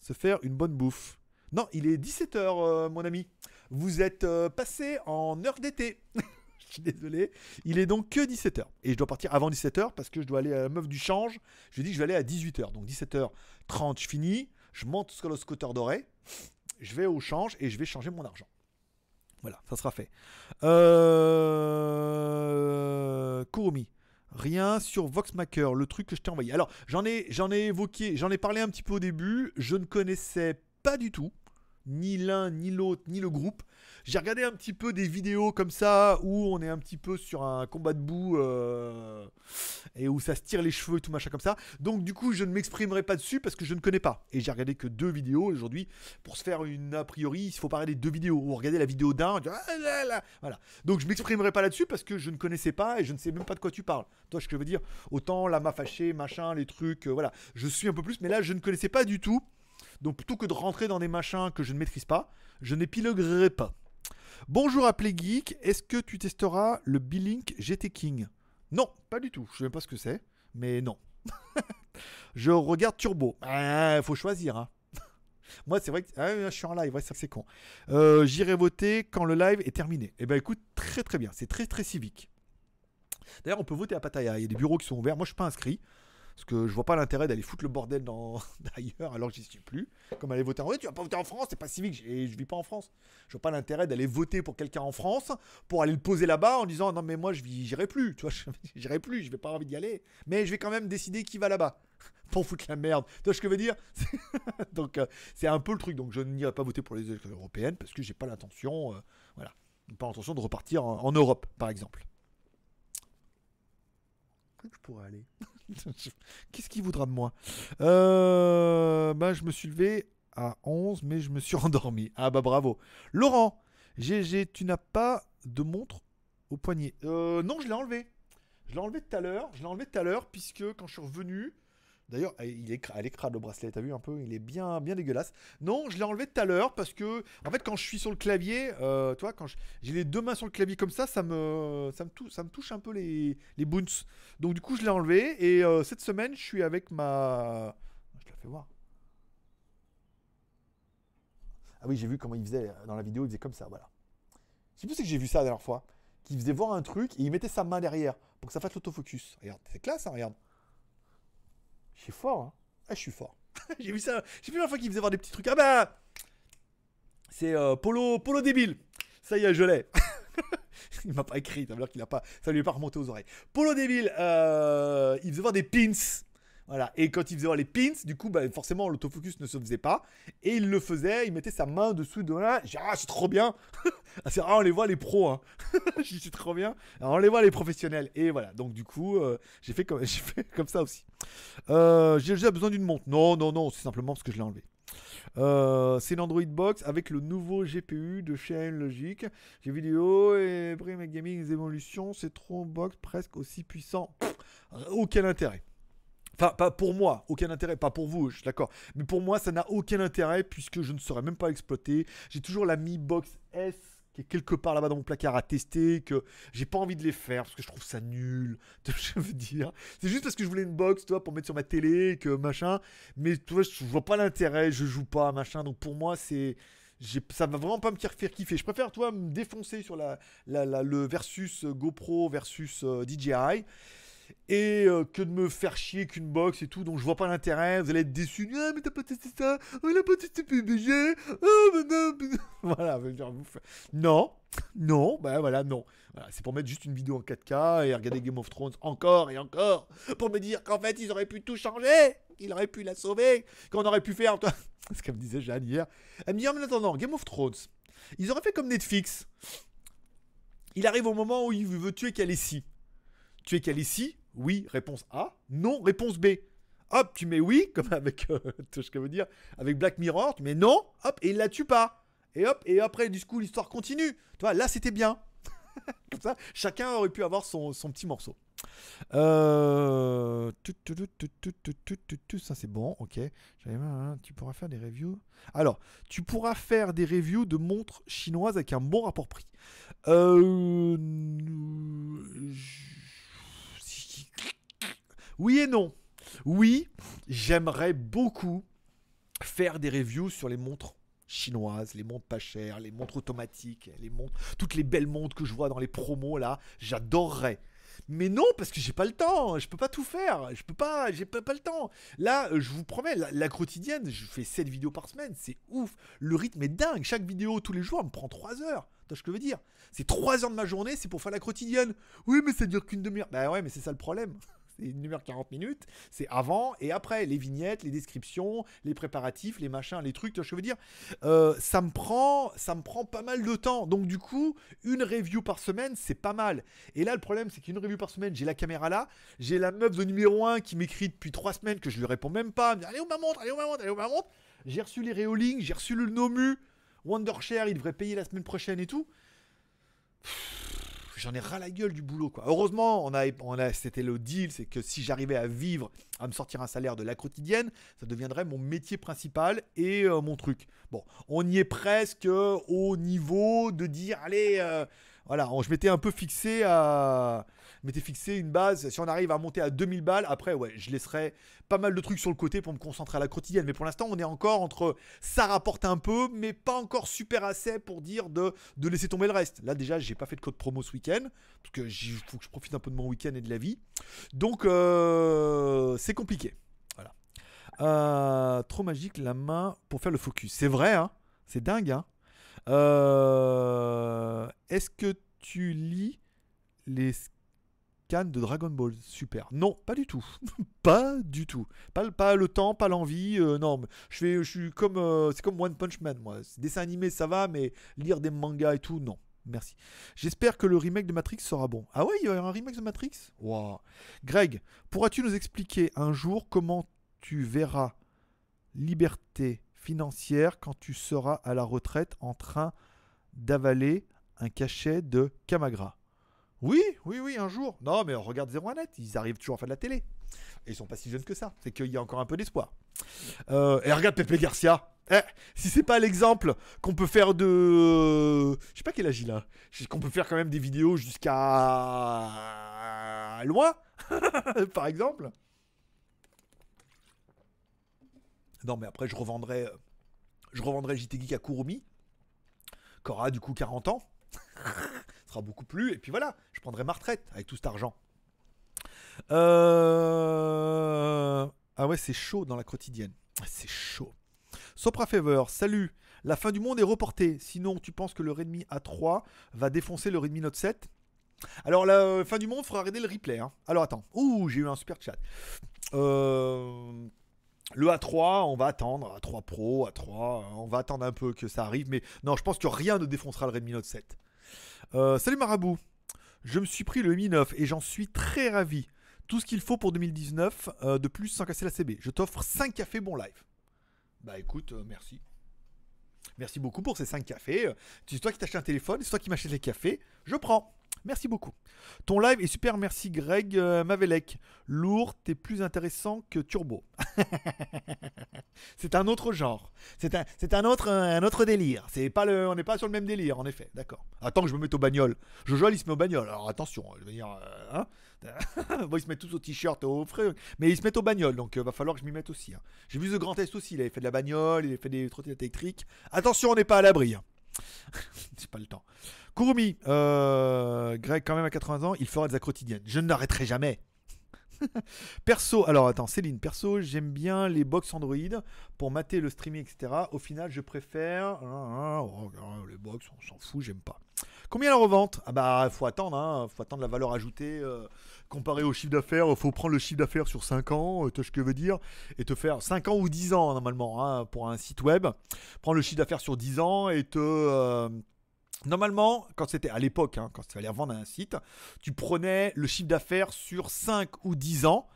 se faire une bonne bouffe. Non, il est 17h, mon ami. Vous êtes euh, passé en heure d'été. Je suis désolé. Il est donc que 17h. Et je dois partir avant 17h parce que je dois aller à la meuf du change. Je lui ai dit que je vais aller à 18h. Donc 17h30, je finis. Je monte sur le scooter doré. Je vais au change et je vais changer mon argent. Voilà, ça sera fait. Euh... Kurumi. Rien sur Voxmaker, le truc que je t'ai envoyé. Alors, j'en ai, j'en ai évoqué, j'en ai parlé un petit peu au début. Je ne connaissais pas du tout. Ni l'un, ni l'autre, ni le groupe. J'ai regardé un petit peu des vidéos comme ça où on est un petit peu sur un combat de boue euh, et où ça se tire les cheveux et tout machin comme ça. Donc du coup, je ne m'exprimerai pas dessus parce que je ne connais pas. Et j'ai regardé que deux vidéos aujourd'hui. Pour se faire une a priori, il faut pas regarder deux vidéos. Ou regarder la vidéo d'un, ah là là. voilà. Donc je m'exprimerai pas là-dessus parce que je ne connaissais pas et je ne sais même pas de quoi tu parles. Toi, ce que je veux dire, autant la m'a fâché, machin, les trucs, euh, voilà. Je suis un peu plus, mais là, je ne connaissais pas du tout. Donc plutôt que de rentrer dans des machins que je ne maîtrise pas, je n'épiloguerai pas. Bonjour à Playgeek, est-ce que tu testeras le B-Link GT King? Non, pas du tout. Je sais même pas ce que c'est, mais non. je regarde Turbo. Il faut choisir. Hein. Moi, c'est vrai que ah, je suis en live, ouais, c'est con. Euh, J'irai voter quand le live est terminé. Eh ben écoute, très très bien. C'est très très civique. D'ailleurs, on peut voter à Pattaya. Il y a des bureaux qui sont ouverts. Moi, je suis pas inscrit. Parce que je vois pas l'intérêt d'aller foutre le bordel d'ailleurs alors que j'y suis plus. Comme aller voter en France, tu vas pas voter en France, c'est pas civique, et je vis pas en France. Je vois pas l'intérêt d'aller voter pour quelqu'un en France pour aller le poser là-bas en disant non mais moi je j'irai plus, tu vois, j'irai plus, je vais pas envie d'y aller, mais je vais quand même décider qui va là-bas. Pour foutre la merde. Tu vois ce que je veux dire? Donc euh, c'est un peu le truc. Donc je n'irai pas voter pour les élections européennes parce que j'ai pas l'intention, euh, voilà, pas l'intention de repartir en Europe, par exemple je pourrais aller? Qu'est-ce qu'il voudra de moi? Euh, Bah, je me suis levé à 11, mais je me suis endormi. Ah bah bravo. Laurent, GG, tu n'as pas de montre au poignet euh, Non, je l'ai enlevé. Je l'ai enlevé tout à l'heure. Je l'ai enlevé tout à l'heure puisque quand je suis revenu, D'ailleurs, il est, elle est le bracelet, t'as vu un peu Il est bien, bien dégueulasse. Non, je l'ai enlevé tout à l'heure parce que, en fait, quand je suis sur le clavier, euh, toi, quand j'ai les deux mains sur le clavier comme ça, ça me, ça me, touche, ça me touche un peu les, les. Donc, du coup, je l'ai enlevé et euh, cette semaine, je suis avec ma. Je te la fais voir. Ah oui, j'ai vu comment il faisait dans la vidéo, il faisait comme ça, voilà. Je sais plus si j'ai vu ça la dernière fois. Qu'il faisait voir un truc et il mettait sa main derrière pour que ça fasse l'autofocus. Regarde, c'est classe, hein, regarde. Je suis fort, hein. Ah, je suis fort. J'ai vu ça. J'ai vu la fois qu'il faisait voir des petits trucs. Ah bah C'est euh, Polo, Polo débile. Ça y est, je l'ai. il m'a pas écrit, ça veut qu'il a pas, ça lui est pas remonté aux oreilles. Polo débile, euh, il faisait voir des pins. Voilà. Et quand il faisait les pins, du coup, bah, forcément, l'autofocus ne se faisait pas. Et il le faisait, il mettait sa main dessous de là. J'ai ah, c'est trop bien. ah, c'est on les voit les pros. Hein. Suis trop bien. On les voit les professionnels. Et voilà. Donc, du coup, euh, j'ai fait, comme, ça aussi. Euh, j'ai déjà besoin d'une montre. Non, non, non, c'est simplement parce que je l'ai enlevé. Euh, c'est l'Android Box avec le nouveau GPU de chez Logic. J'ai vidéo et Prime Gaming les évolutions. C'est trop box presque aussi puissant. aucun intérêt. Enfin, pas pour moi, aucun intérêt, pas pour vous, je suis d'accord. Mais pour moi, ça n'a aucun intérêt puisque je ne saurais même pas exploiter. J'ai toujours la Mi Box S qui est quelque part là-bas dans mon placard à tester, que j'ai pas envie de les faire parce que je trouve ça nul. Je veux dire, c'est juste parce que je voulais une box, toi, pour mettre sur ma télé, que machin. Mais tu vois, je vois pas l'intérêt, je joue pas, machin. Donc pour moi, c'est ça va vraiment pas me faire kiffer. Je préfère, toi, me défoncer sur la, le versus GoPro versus euh, DJI et euh, que de me faire chier qu'une box et tout, donc je vois pas l'intérêt. Vous allez être déçus. Ah, mais t'as pas testé ça, oh, il a pas testé PUBG. Oh, non, voilà, non, non, bah voilà, non. C'est pour mettre juste une vidéo en 4K et regarder Game of Thrones encore et encore pour me dire qu'en fait ils auraient pu tout changer, qu'ils auraient pu la sauver, qu'on aurait pu faire. Toi, ce qu'elle me disait Jeanne hier. Elle me dit, en attendant, Game of Thrones, ils auraient fait comme Netflix. Il arrive au moment où il veut tuer Khaleesi. Tuer Khaleesi, oui, réponse A. Non, réponse B. Hop, tu mets oui, comme avec, euh, ce que je veux dire, avec Black Mirror, tu mets non, hop, et il la tue pas. Et hop, et après, du coup, l'histoire continue. Tu vois, là, c'était bien. comme ça, chacun aurait pu avoir son, petit morceau. Euh... Ça c'est bon, ok. Tu pourras faire des reviews. Alors, tu pourras faire des reviews de montres chinoises avec un bon rapport prix. Euh... Oui et non. Oui, j'aimerais beaucoup faire des reviews sur les montres chinoises, les montres pas chères, les montres automatiques, toutes les belles montres que je vois dans les promos là, j'adorerais. Mais non, parce que j'ai pas le temps, je peux pas tout faire, je peux pas, j'ai pas, le temps. Là, je vous promets, la, quotidienne, je fais 7 vidéos par semaine, c'est ouf. Le rythme est dingue, chaque vidéo tous les jours me prend 3 heures. Vois ce que je veux dire? C'est 3 heures de ma journée, c'est pour faire la quotidienne. Oui, mais ça dure qu'une demi-heure. Bah ouais, mais c'est ça le problème. C'est une heure 40 minutes. C'est avant et après. Les vignettes, les descriptions, les préparatifs, les machins, les trucs, je veux dire? Euh, ça me prend, ça me prend pas mal de temps. Donc du coup, une review par semaine, c'est pas mal. Et là, le problème, c'est qu'une review par semaine, j'ai la caméra là, j'ai la meuf de numéro 1 qui m'écrit depuis 3 semaines que je lui réponds même pas. Elle me dit, allez où ma montre, allez où ma montre, allez où ma montre. J'ai reçu les Reolink, j'ai reçu le Nomu, Wondershare, il devrait payer la semaine prochaine et tout. Pff, J'en ai ras la gueule du boulot quoi. Heureusement, on a, on a, c'était le deal, c'est que si j'arrivais à vivre, à me sortir un salaire de la quotidienne, ça deviendrait mon métier principal et euh, mon truc. Bon, on y est presque au niveau de dire, allez, euh, voilà, on- je m'étais un peu fixé à, m'étais fixé une base. Si on arrive à monter à 2000 balles, après, ouais, je laisserai pas mal de trucs sur le côté pour me concentrer à la quotidienne. Mais pour l'instant, on est encore entre ça rapporte un peu, mais pas encore super assez pour dire de, de laisser tomber le reste. Là, déjà, j'ai pas fait de code promo ce week-end, parce que faut que je profite un peu de mon week-end et de la vie. Donc, euh, c'est compliqué. Voilà. Euh, trop magique la main pour faire le focus. C'est vrai, hein C'est dingue, hein Euh, Est-ce que tu lis les de Dragon Ball Super Non, pas du tout. pas du tout. Pas, pas le temps, pas l'envie. euh, non, je fais, je suis comme, euh, c'est comme One Punch Man, moi. Dessin animé, ça va, mais lire des mangas et tout, non. Merci. J'espère que le remake de Matrix sera bon. Ah ouais, il y aura un remake de Matrix? Waouh. Greg, pourras-tu nous expliquer un jour comment tu verras liberté financière quand tu seras à la retraite en train d'avaler un cachet de Camagra Oui, oui, oui, un jour. Non, mais on regarde 01net, ils arrivent toujours à faire de la télé. Et ils sont pas si jeunes que ça. C'est qu'il y a encore un peu d'espoir. Euh, et regarde Pepe Garcia. Eh, si c'est pas l'exemple qu'on peut faire de. Je sais pas quel âge il a. Qu'on peut faire quand même des vidéos jusqu'à. loin, par exemple. Non, mais après, je revendrai. Je revendrai JT Geek à Kurumi. Qui aura du coup 40 ans. Sera beaucoup plus. Et puis voilà, je prendrai ma retraite avec tout cet argent. Euh... Ah ouais, c'est chaud dans la quotidienne. C'est chaud. Sopra Fever, salut. La fin du monde est reportée. Sinon, tu penses que le Redmi A3 va défoncer le Redmi Note 7 Alors, la fin du monde, faudra regarder le replay. hein. Alors, attends. Ouh, j'ai eu un super chat. Euh, Le A3, on va attendre. A3 Pro, A3, on va attendre un peu que ça arrive. Mais non, je pense que rien ne défoncera le Redmi Note 7. Euh, salut Marabout. Je me suis pris le Mi 9 et j'en suis très ravi. Tout ce qu'il faut pour 2019, euh, de plus sans casser la CB. Je t'offre 5 cafés bon live. Bah écoute, euh, merci. Merci beaucoup pour ces 5 cafés. C'est toi qui t'achètes un téléphone, c'est toi qui m'achètes les cafés. Je prends. Merci beaucoup. Ton live est super, merci Greg euh, Mavelec. Lourd, t'es plus intéressant que Turbo. c'est un autre genre. C'est un, un autre, un autre délire. C'est pas on n'est pas sur le même délire, en effet. D'accord. Attends que je me mette au bagnole. Jojo, il se met au bagnole. Alors attention, je veux dire, euh, hein bon, ils se mettent tous au t-shirt, au mais ils se mettent au bagnole, donc euh, va falloir que je m'y mette aussi. hein. J'ai vu The Grand Est aussi, il avait fait de la bagnole, il avait fait des trottinettes électriques. Attention, on n'est pas à l'abri. hein. C'est pas le temps. Kurumi, euh, Greg, quand même à 80 ans, il fera des quotidiennes. Je ne l'arrêterai jamais. perso, alors attends, Céline, perso, j'aime bien les box Android pour mater le streaming, etc. Au final, je préfère. oh, les box, on s'en fout, j'aime pas. Combien la revente? Ah bah, faut attendre, hein, faut attendre la valeur ajoutée. euh, comparé au chiffre d'affaires, faut prendre le chiffre d'affaires sur 5 ans, euh, tu ce que je veux dire, et te faire 5 ans ou 10 ans normalement hein, pour un site web. Prendre le chiffre d'affaires sur 10 ans et te. euh, Normalement, quand c'était à l'époque, hein, quand il fallait revendre un site, tu prenais le chiffre d'affaires sur 5 ou 10 ans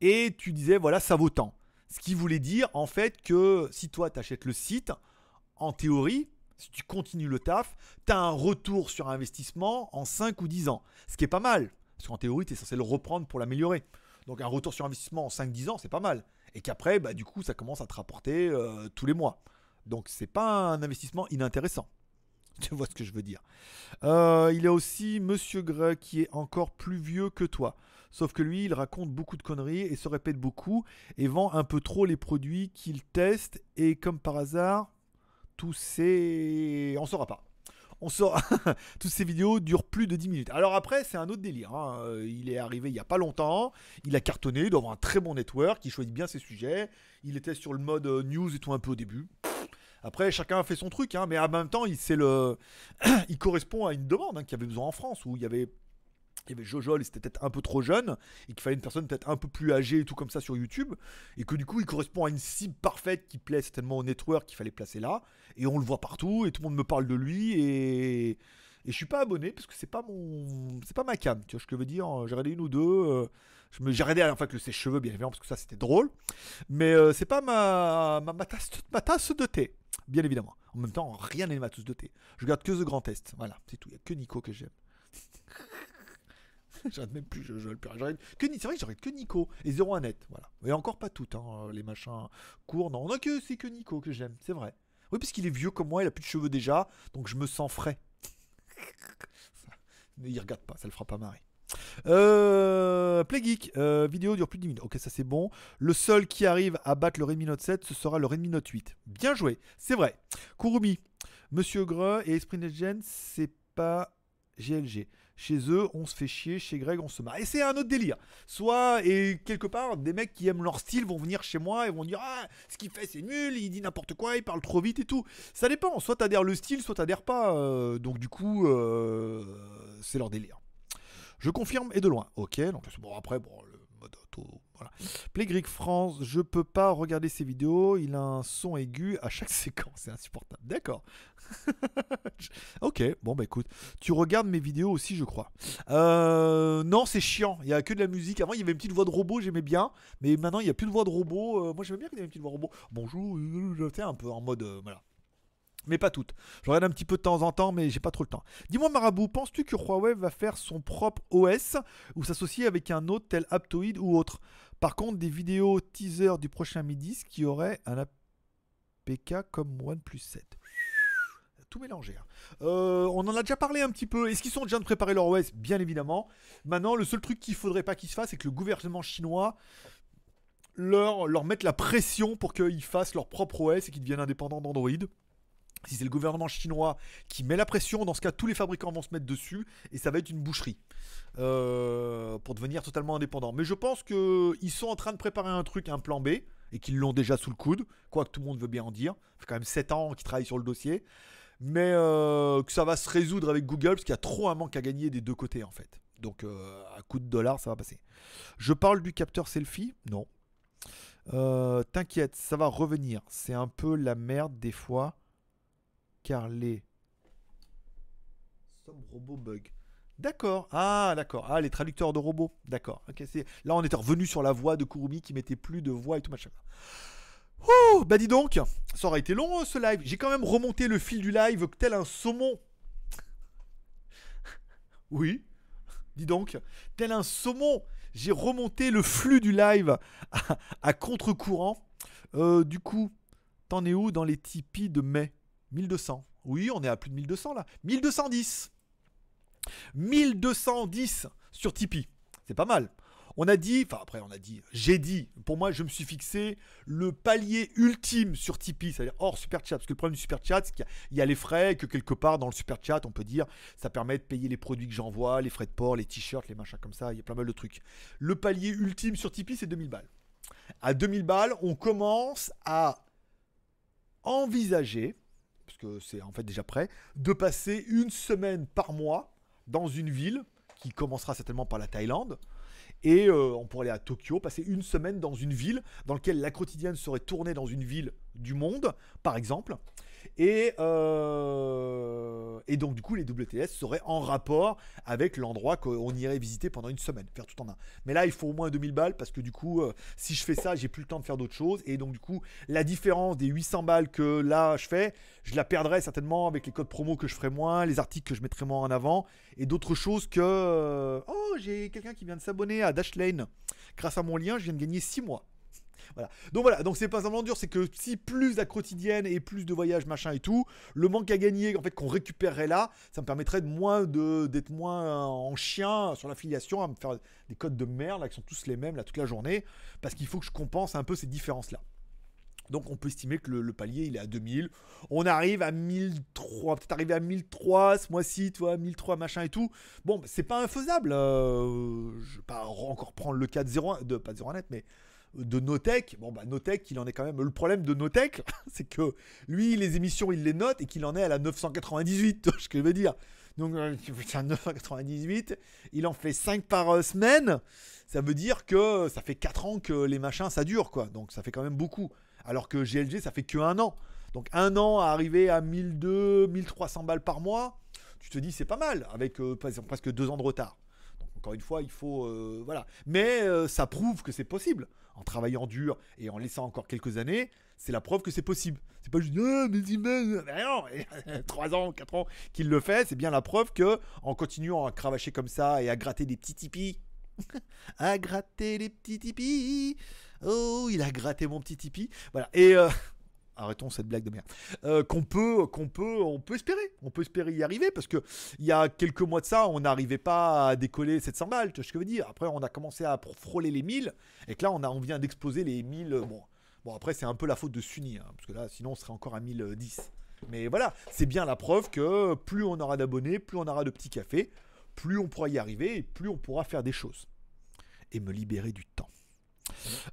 et tu disais voilà, ça vaut tant. Ce qui voulait dire en fait que si toi tu achètes le site, en théorie, si tu continues le taf, tu as un retour sur investissement en 5 ou 10 ans. Ce qui est pas mal. Parce qu'en théorie, tu es censé le reprendre pour l'améliorer. Donc un retour sur investissement en 5-10 ans, c'est pas mal. Et qu'après, bah, du coup, ça commence à te rapporter euh, tous les mois. Donc c'est pas un investissement inintéressant. Tu vois ce que je veux dire. Euh, il y a aussi Monsieur Gray qui est encore plus vieux que toi. Sauf que lui, il raconte beaucoup de conneries et se répète beaucoup et vend un peu trop les produits qu'il teste. Et comme par hasard, tous ces... On saura pas. On saura... Toutes ces vidéos durent plus de 10 minutes. Alors après, c'est un autre délire. hein. Euh, Il est arrivé il y a pas longtemps. Il a cartonné. Il doit avoir un très bon network. Il choisit bien ses sujets. Il était sur le mode euh, news et tout un peu au début. Après, chacun a fait son truc, hein, mais en même temps, il, le... il correspond à une demande hein, qu'il y avait besoin en France, où il y avait il y avait Jojol, c'était peut-être un peu trop jeune, et qu'il fallait une personne peut-être un peu plus âgée et tout comme ça sur YouTube, et que du coup il correspond à une cible parfaite qui plaît certainement au network qu'il fallait placer là, et on le voit partout, et tout le monde me parle de lui, et, et je suis pas abonné parce que c'est pas mon, c'est pas ma cam, tu vois ce que je veux dire, j'ai regardé une ou deux, euh, je me, j'ai regardé à la que le sèche-cheveux bien évidemment parce que ça c'était drôle, mais euh, c'est pas ma, ma, ma tasse, ma tasse de thé, bien évidemment. En même temps, rien n'est ma tasse de thé. Je regarde que The Grand Test, voilà, c'est tout, il y a que Nico que j'aime. J'arrête même plus, je, je, j'arrête que c'est vrai que j'arrête que Nico et 01 net, voilà. Et encore pas toutes, hein, les machins courts, non, non que c'est que Nico que j'aime, c'est vrai. Oui, parce qu'il est vieux comme moi, il a plus de cheveux déjà, donc je me sens frais. Mais il regarde pas, ça le fera pas marrer. Euh, Play Geek, euh, vidéo dure plus de 10 minutes. Ok, ça c'est bon. Le seul qui arrive à battre le Redmi Note 7, ce sera le Redmi Note 8. Bien joué, c'est vrai. Kurumi, Monsieur Greux et Esprit Gen, c'est pas GLG. Chez eux, on se fait chier. Chez Greg, on se marre. Et c'est un autre délire. Soit, et quelque part, des mecs qui aiment leur style vont venir chez moi et vont dire Ah, ce qu'il fait, c'est nul, il dit n'importe quoi, il parle trop vite et tout. Ça dépend. Soit t'adhères le style, soit t'adhères pas. euh, donc, du coup, euh, c'est leur délire. Je confirme et de loin. Ok, donc bon, après, bon, le mode auto. Voilà. Play Greek France, je peux pas regarder ses vidéos. Il a un son aigu à chaque séquence. C'est insupportable. D'accord. ok, bon, bah écoute. Tu regardes mes vidéos aussi, je crois. Euh, non, c'est chiant. Il y a que de la musique. Avant, il y avait une petite voix de robot, j'aimais bien. Mais maintenant, il n'y a plus de voix de robot. Euh, moi, j'aimais bien qu'il y ait une petite voix robot. Bonjour, euh, tu sais, un peu en mode. voilà. Mais pas toutes. Je regarde un petit peu de temps en temps, mais j'ai pas trop le temps. Dis-moi, Marabout, penses-tu que Huawei va faire son propre OS ou s'associer avec un autre tel Aptoid ou autre? Par contre, des vidéos teaser du prochain midi, qui aurait un APK comme OnePlus 7. Tout mélangé. hein. Euh, on en a déjà parlé un petit peu. Est-ce qu'ils sont déjà en train de préparer leur OS Bien évidemment. Maintenant, le seul truc qu'il faudrait pas qu'il se fasse, c'est que le gouvernement chinois leur mette la pression pour qu'ils fassent leur propre OS et qu'ils deviennent indépendants d'Android. Si c'est le gouvernement chinois qui met la pression, dans ce cas, tous les fabricants vont se mettre dessus et ça va être une boucherie euh, pour devenir totalement indépendant. Mais je pense qu'ils sont en train de préparer un truc, un plan B, et qu'ils l'ont déjà sous le coude, quoi que tout le monde veut bien en dire. Ça fait quand même 7 ans qu'ils travaillent sur le dossier. Mais euh, que ça va se résoudre avec Google, parce qu'il y a trop un manque à gagner des deux côtés en fait. Donc euh, à coup de dollars, ça va passer. Je parle du capteur selfie? Non. T'inquiète, ça va revenir. C'est un peu la merde des fois car les Some robot bug. D'accord. Ah, d'accord. Ah, les traducteurs de robots. D'accord. Là on était revenu sur la voix de Kurumi qui mettait plus de voix et tout machin. Ouh, bah dis donc, ça aurait été long euh, ce live. J'ai quand même remonté le fil du live tel un saumon. Oui. Dis donc, tel un saumon, j'ai remonté le flux du live à, à contre-courant. Euh, du coup, t'en es où dans les Tipeee de mai? 1200. Oui, on est à plus de 1200 là. 1210. 1210 sur Tipeee. C'est pas mal. On a dit, enfin après on a dit, j'ai dit, pour moi je me suis fixé le palier ultime sur Tipeee, c'est-à-dire hors super chat. Parce que le problème du super chat, c'est qu'il y a- les frais, que quelque part dans le super chat, on peut dire, ça permet de payer les produits que j'envoie, les frais de port, les t-shirts, les machins comme ça, il y a plein de trucs. Le palier ultime sur Tipeee, c'est 2000 balles. À 2000 balles, on commence à envisager, parce que c'est en fait déjà prêt, de passer une semaine par mois dans une ville qui commencera certainement par la Thaïlande. Et euh, on pourrait aller à Tokyo, passer une semaine dans une ville dans laquelle la quotidienne serait tournée dans une ville du monde, par exemple. Et, euh, et donc, du coup, les WTS seraient en rapport avec l'endroit qu'on irait visiter pendant une semaine, faire tout en un. Mais là, il faut au moins 2000 balles parce que du coup, euh, si je fais ça, j'ai plus le temps de faire d'autres choses. Et donc, du coup, la différence des 800 balles que là, je fais, je la perdrai certainement avec les codes promo que je ferai moins, les articles que je mettrai moins en avant et d'autres choses que. euh, Oh, j'ai quelqu'un qui vient de s'abonner à Dashlane. Grâce à mon lien, je viens de gagner 6 mois. Donc voilà, donc c'est pas simplement dur, c'est que si plus la quotidienne et plus de voyages, machin et tout, le manque à gagner en fait qu'on récupérerait là, ça me permettrait de moins de d'être moins en chien sur l'affiliation, à me faire des codes de merde qui sont tous les mêmes là toute la journée, parce qu'il faut que je compense un peu ces différences là. Donc on peut estimer que le, palier il est à 2000. On arrive à 1003, peut-être arriver à 1003 ce mois-ci, tu vois, 1003 machin et tout. Bon, c'est pas infaisable. euh, je vais pas encore prendre le cas de 01, de pas de 01net, mais de Notech. Bon, bah Notech, il en est quand même. Le problème de Notech, c'est que lui, les émissions, il les note et qu'il en est à la 998. Tu vois ce que je veux dire Donc, euh, c'est un 998. Il en fait 5 par euh, semaine. Ça veut dire que ça fait 4 ans que les machins, ça dure, quoi. Donc, ça fait quand même beaucoup. Alors que GLG, ça fait que un an. Donc, un an à arriver à 1200, 1300 balles par mois, tu te dis, c'est pas mal, avec euh, presque 2 ans de retard. Encore une fois, il faut. voilà. Mais ça prouve que c'est possible. En travaillant dur et en laissant encore quelques années, c'est la preuve que c'est possible. C'est pas juste ah, mais Iman, mais non, 3 ans, 4 ans qu'il le fait, c'est bien la preuve que en continuant à cravacher comme ça et à gratter des petits tipis, à gratter les petits tipis, oh, il a gratté mon petit tipi, voilà. Et euh, arrêtons cette blague de merde. Euh, qu'on peut, qu'on peut, on peut espérer, on peut espérer y arriver parce que il y a quelques mois de ça, on n'arrivait pas à décoller 700 balles, tu vois ce que je veux dire. Après, on a commencé à frôler les 1000 et que là, on vient d'exploser les 1000. euh, Bon, après, c'est un peu la faute de Sunny, hein, parce que là, sinon, on serait encore à 1010. Mais voilà, c'est bien la preuve que plus on aura d'abonnés, plus on aura de petits cafés, plus on pourra y arriver et plus on pourra faire des choses et me libérer du temps.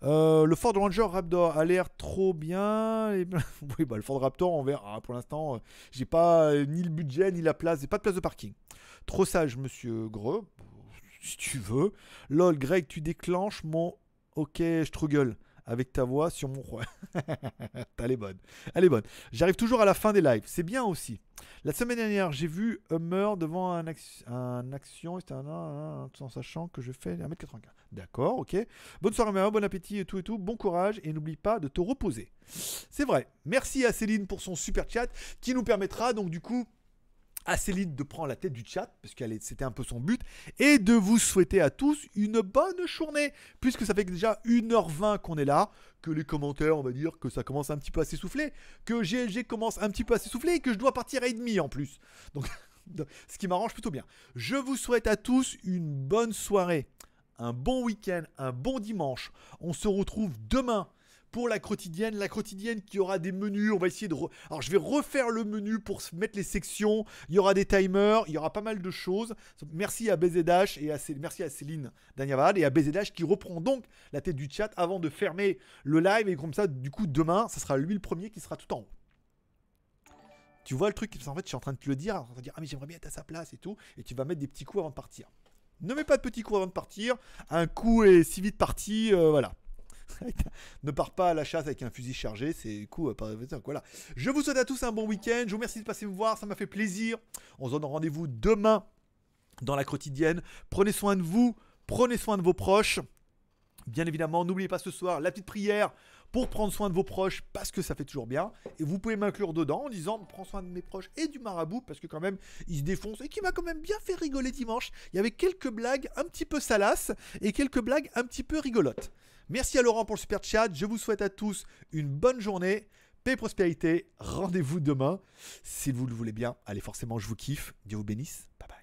Euh, le Ford Ranger Raptor a l'air trop bien. Oui, bah, le Ford Raptor, on verra. Pour l'instant, euh, j'ai pas euh, ni le budget ni la place. J'ai pas de place de parking. Trop sage, monsieur Greux. Si tu veux. Lol, Greg, tu déclenches mon OK struggle avec ta voix sur mon roi. Elle est bonne. Elle est bonne. J'arrive toujours à la fin des lives. C'est bien aussi. La semaine dernière, j'ai vu Hummer devant un, ac- un action, c'était un, en sachant que je fais 1m95. D'accord, ok. Bonne soirée, Hummer, bon appétit et tout et tout. Bon courage et n'oublie pas de te reposer. C'est vrai. Merci à Céline pour son super chat qui nous permettra donc du coup à Céline de prendre la tête du chat, parce que c'était un peu son but, et de vous souhaiter à tous une bonne journée, puisque ça fait déjà 1h20 qu'on est là, que les commentaires, on va dire que ça commence un petit peu à s'essouffler, que GLG commence un petit peu à s'essouffler, et que je dois partir à et demi en plus. Donc, ce qui m'arrange plutôt bien. Je vous souhaite à tous une bonne soirée, un bon week-end, un bon dimanche. On se retrouve demain pour la quotidienne. La quotidienne qui aura des menus. On va essayer de. Alors, je vais refaire le menu pour mettre les sections. Il y aura des timers. Il y aura pas mal de choses. Merci à BZH et à merci à Céline Danyavad et à BZH qui reprend donc la tête du chat avant de fermer le live. Et comme ça, du coup, demain, ça sera lui le premier qui sera tout en haut. Tu vois le truc, en fait, je suis en train de te le dire, en train de dire, ah mais j'aimerais bien être à sa place et tout, et tu vas mettre des petits coups avant de partir. Ne mets pas de petits coups avant de partir, un coup est si vite parti, euh, voilà. Ne pars pas à la chasse avec un fusil chargé, c'est coup, euh, par- voilà. Je vous souhaite à tous un bon week-end, je vous remercie de passer me voir, ça m'a fait plaisir. On se donne rendez-vous demain dans la quotidienne. Prenez soin de vous, prenez soin de vos proches. Bien évidemment, n'oubliez pas ce soir la petite prière pour prendre soin de vos proches parce que ça fait toujours bien. Et vous pouvez m'inclure dedans en disant prends soin de mes proches et du marabout parce que quand même il se défonce et qui m'a quand même bien fait rigoler dimanche. Il y avait quelques blagues un petit peu salaces et quelques blagues un petit peu rigolotes. Merci à Laurent pour le super chat. Je vous souhaite à tous une bonne journée. Paix et prospérité. Rendez-vous demain. Si vous le voulez bien. Allez, forcément, je vous kiffe. Dieu vous bénisse. Bye bye.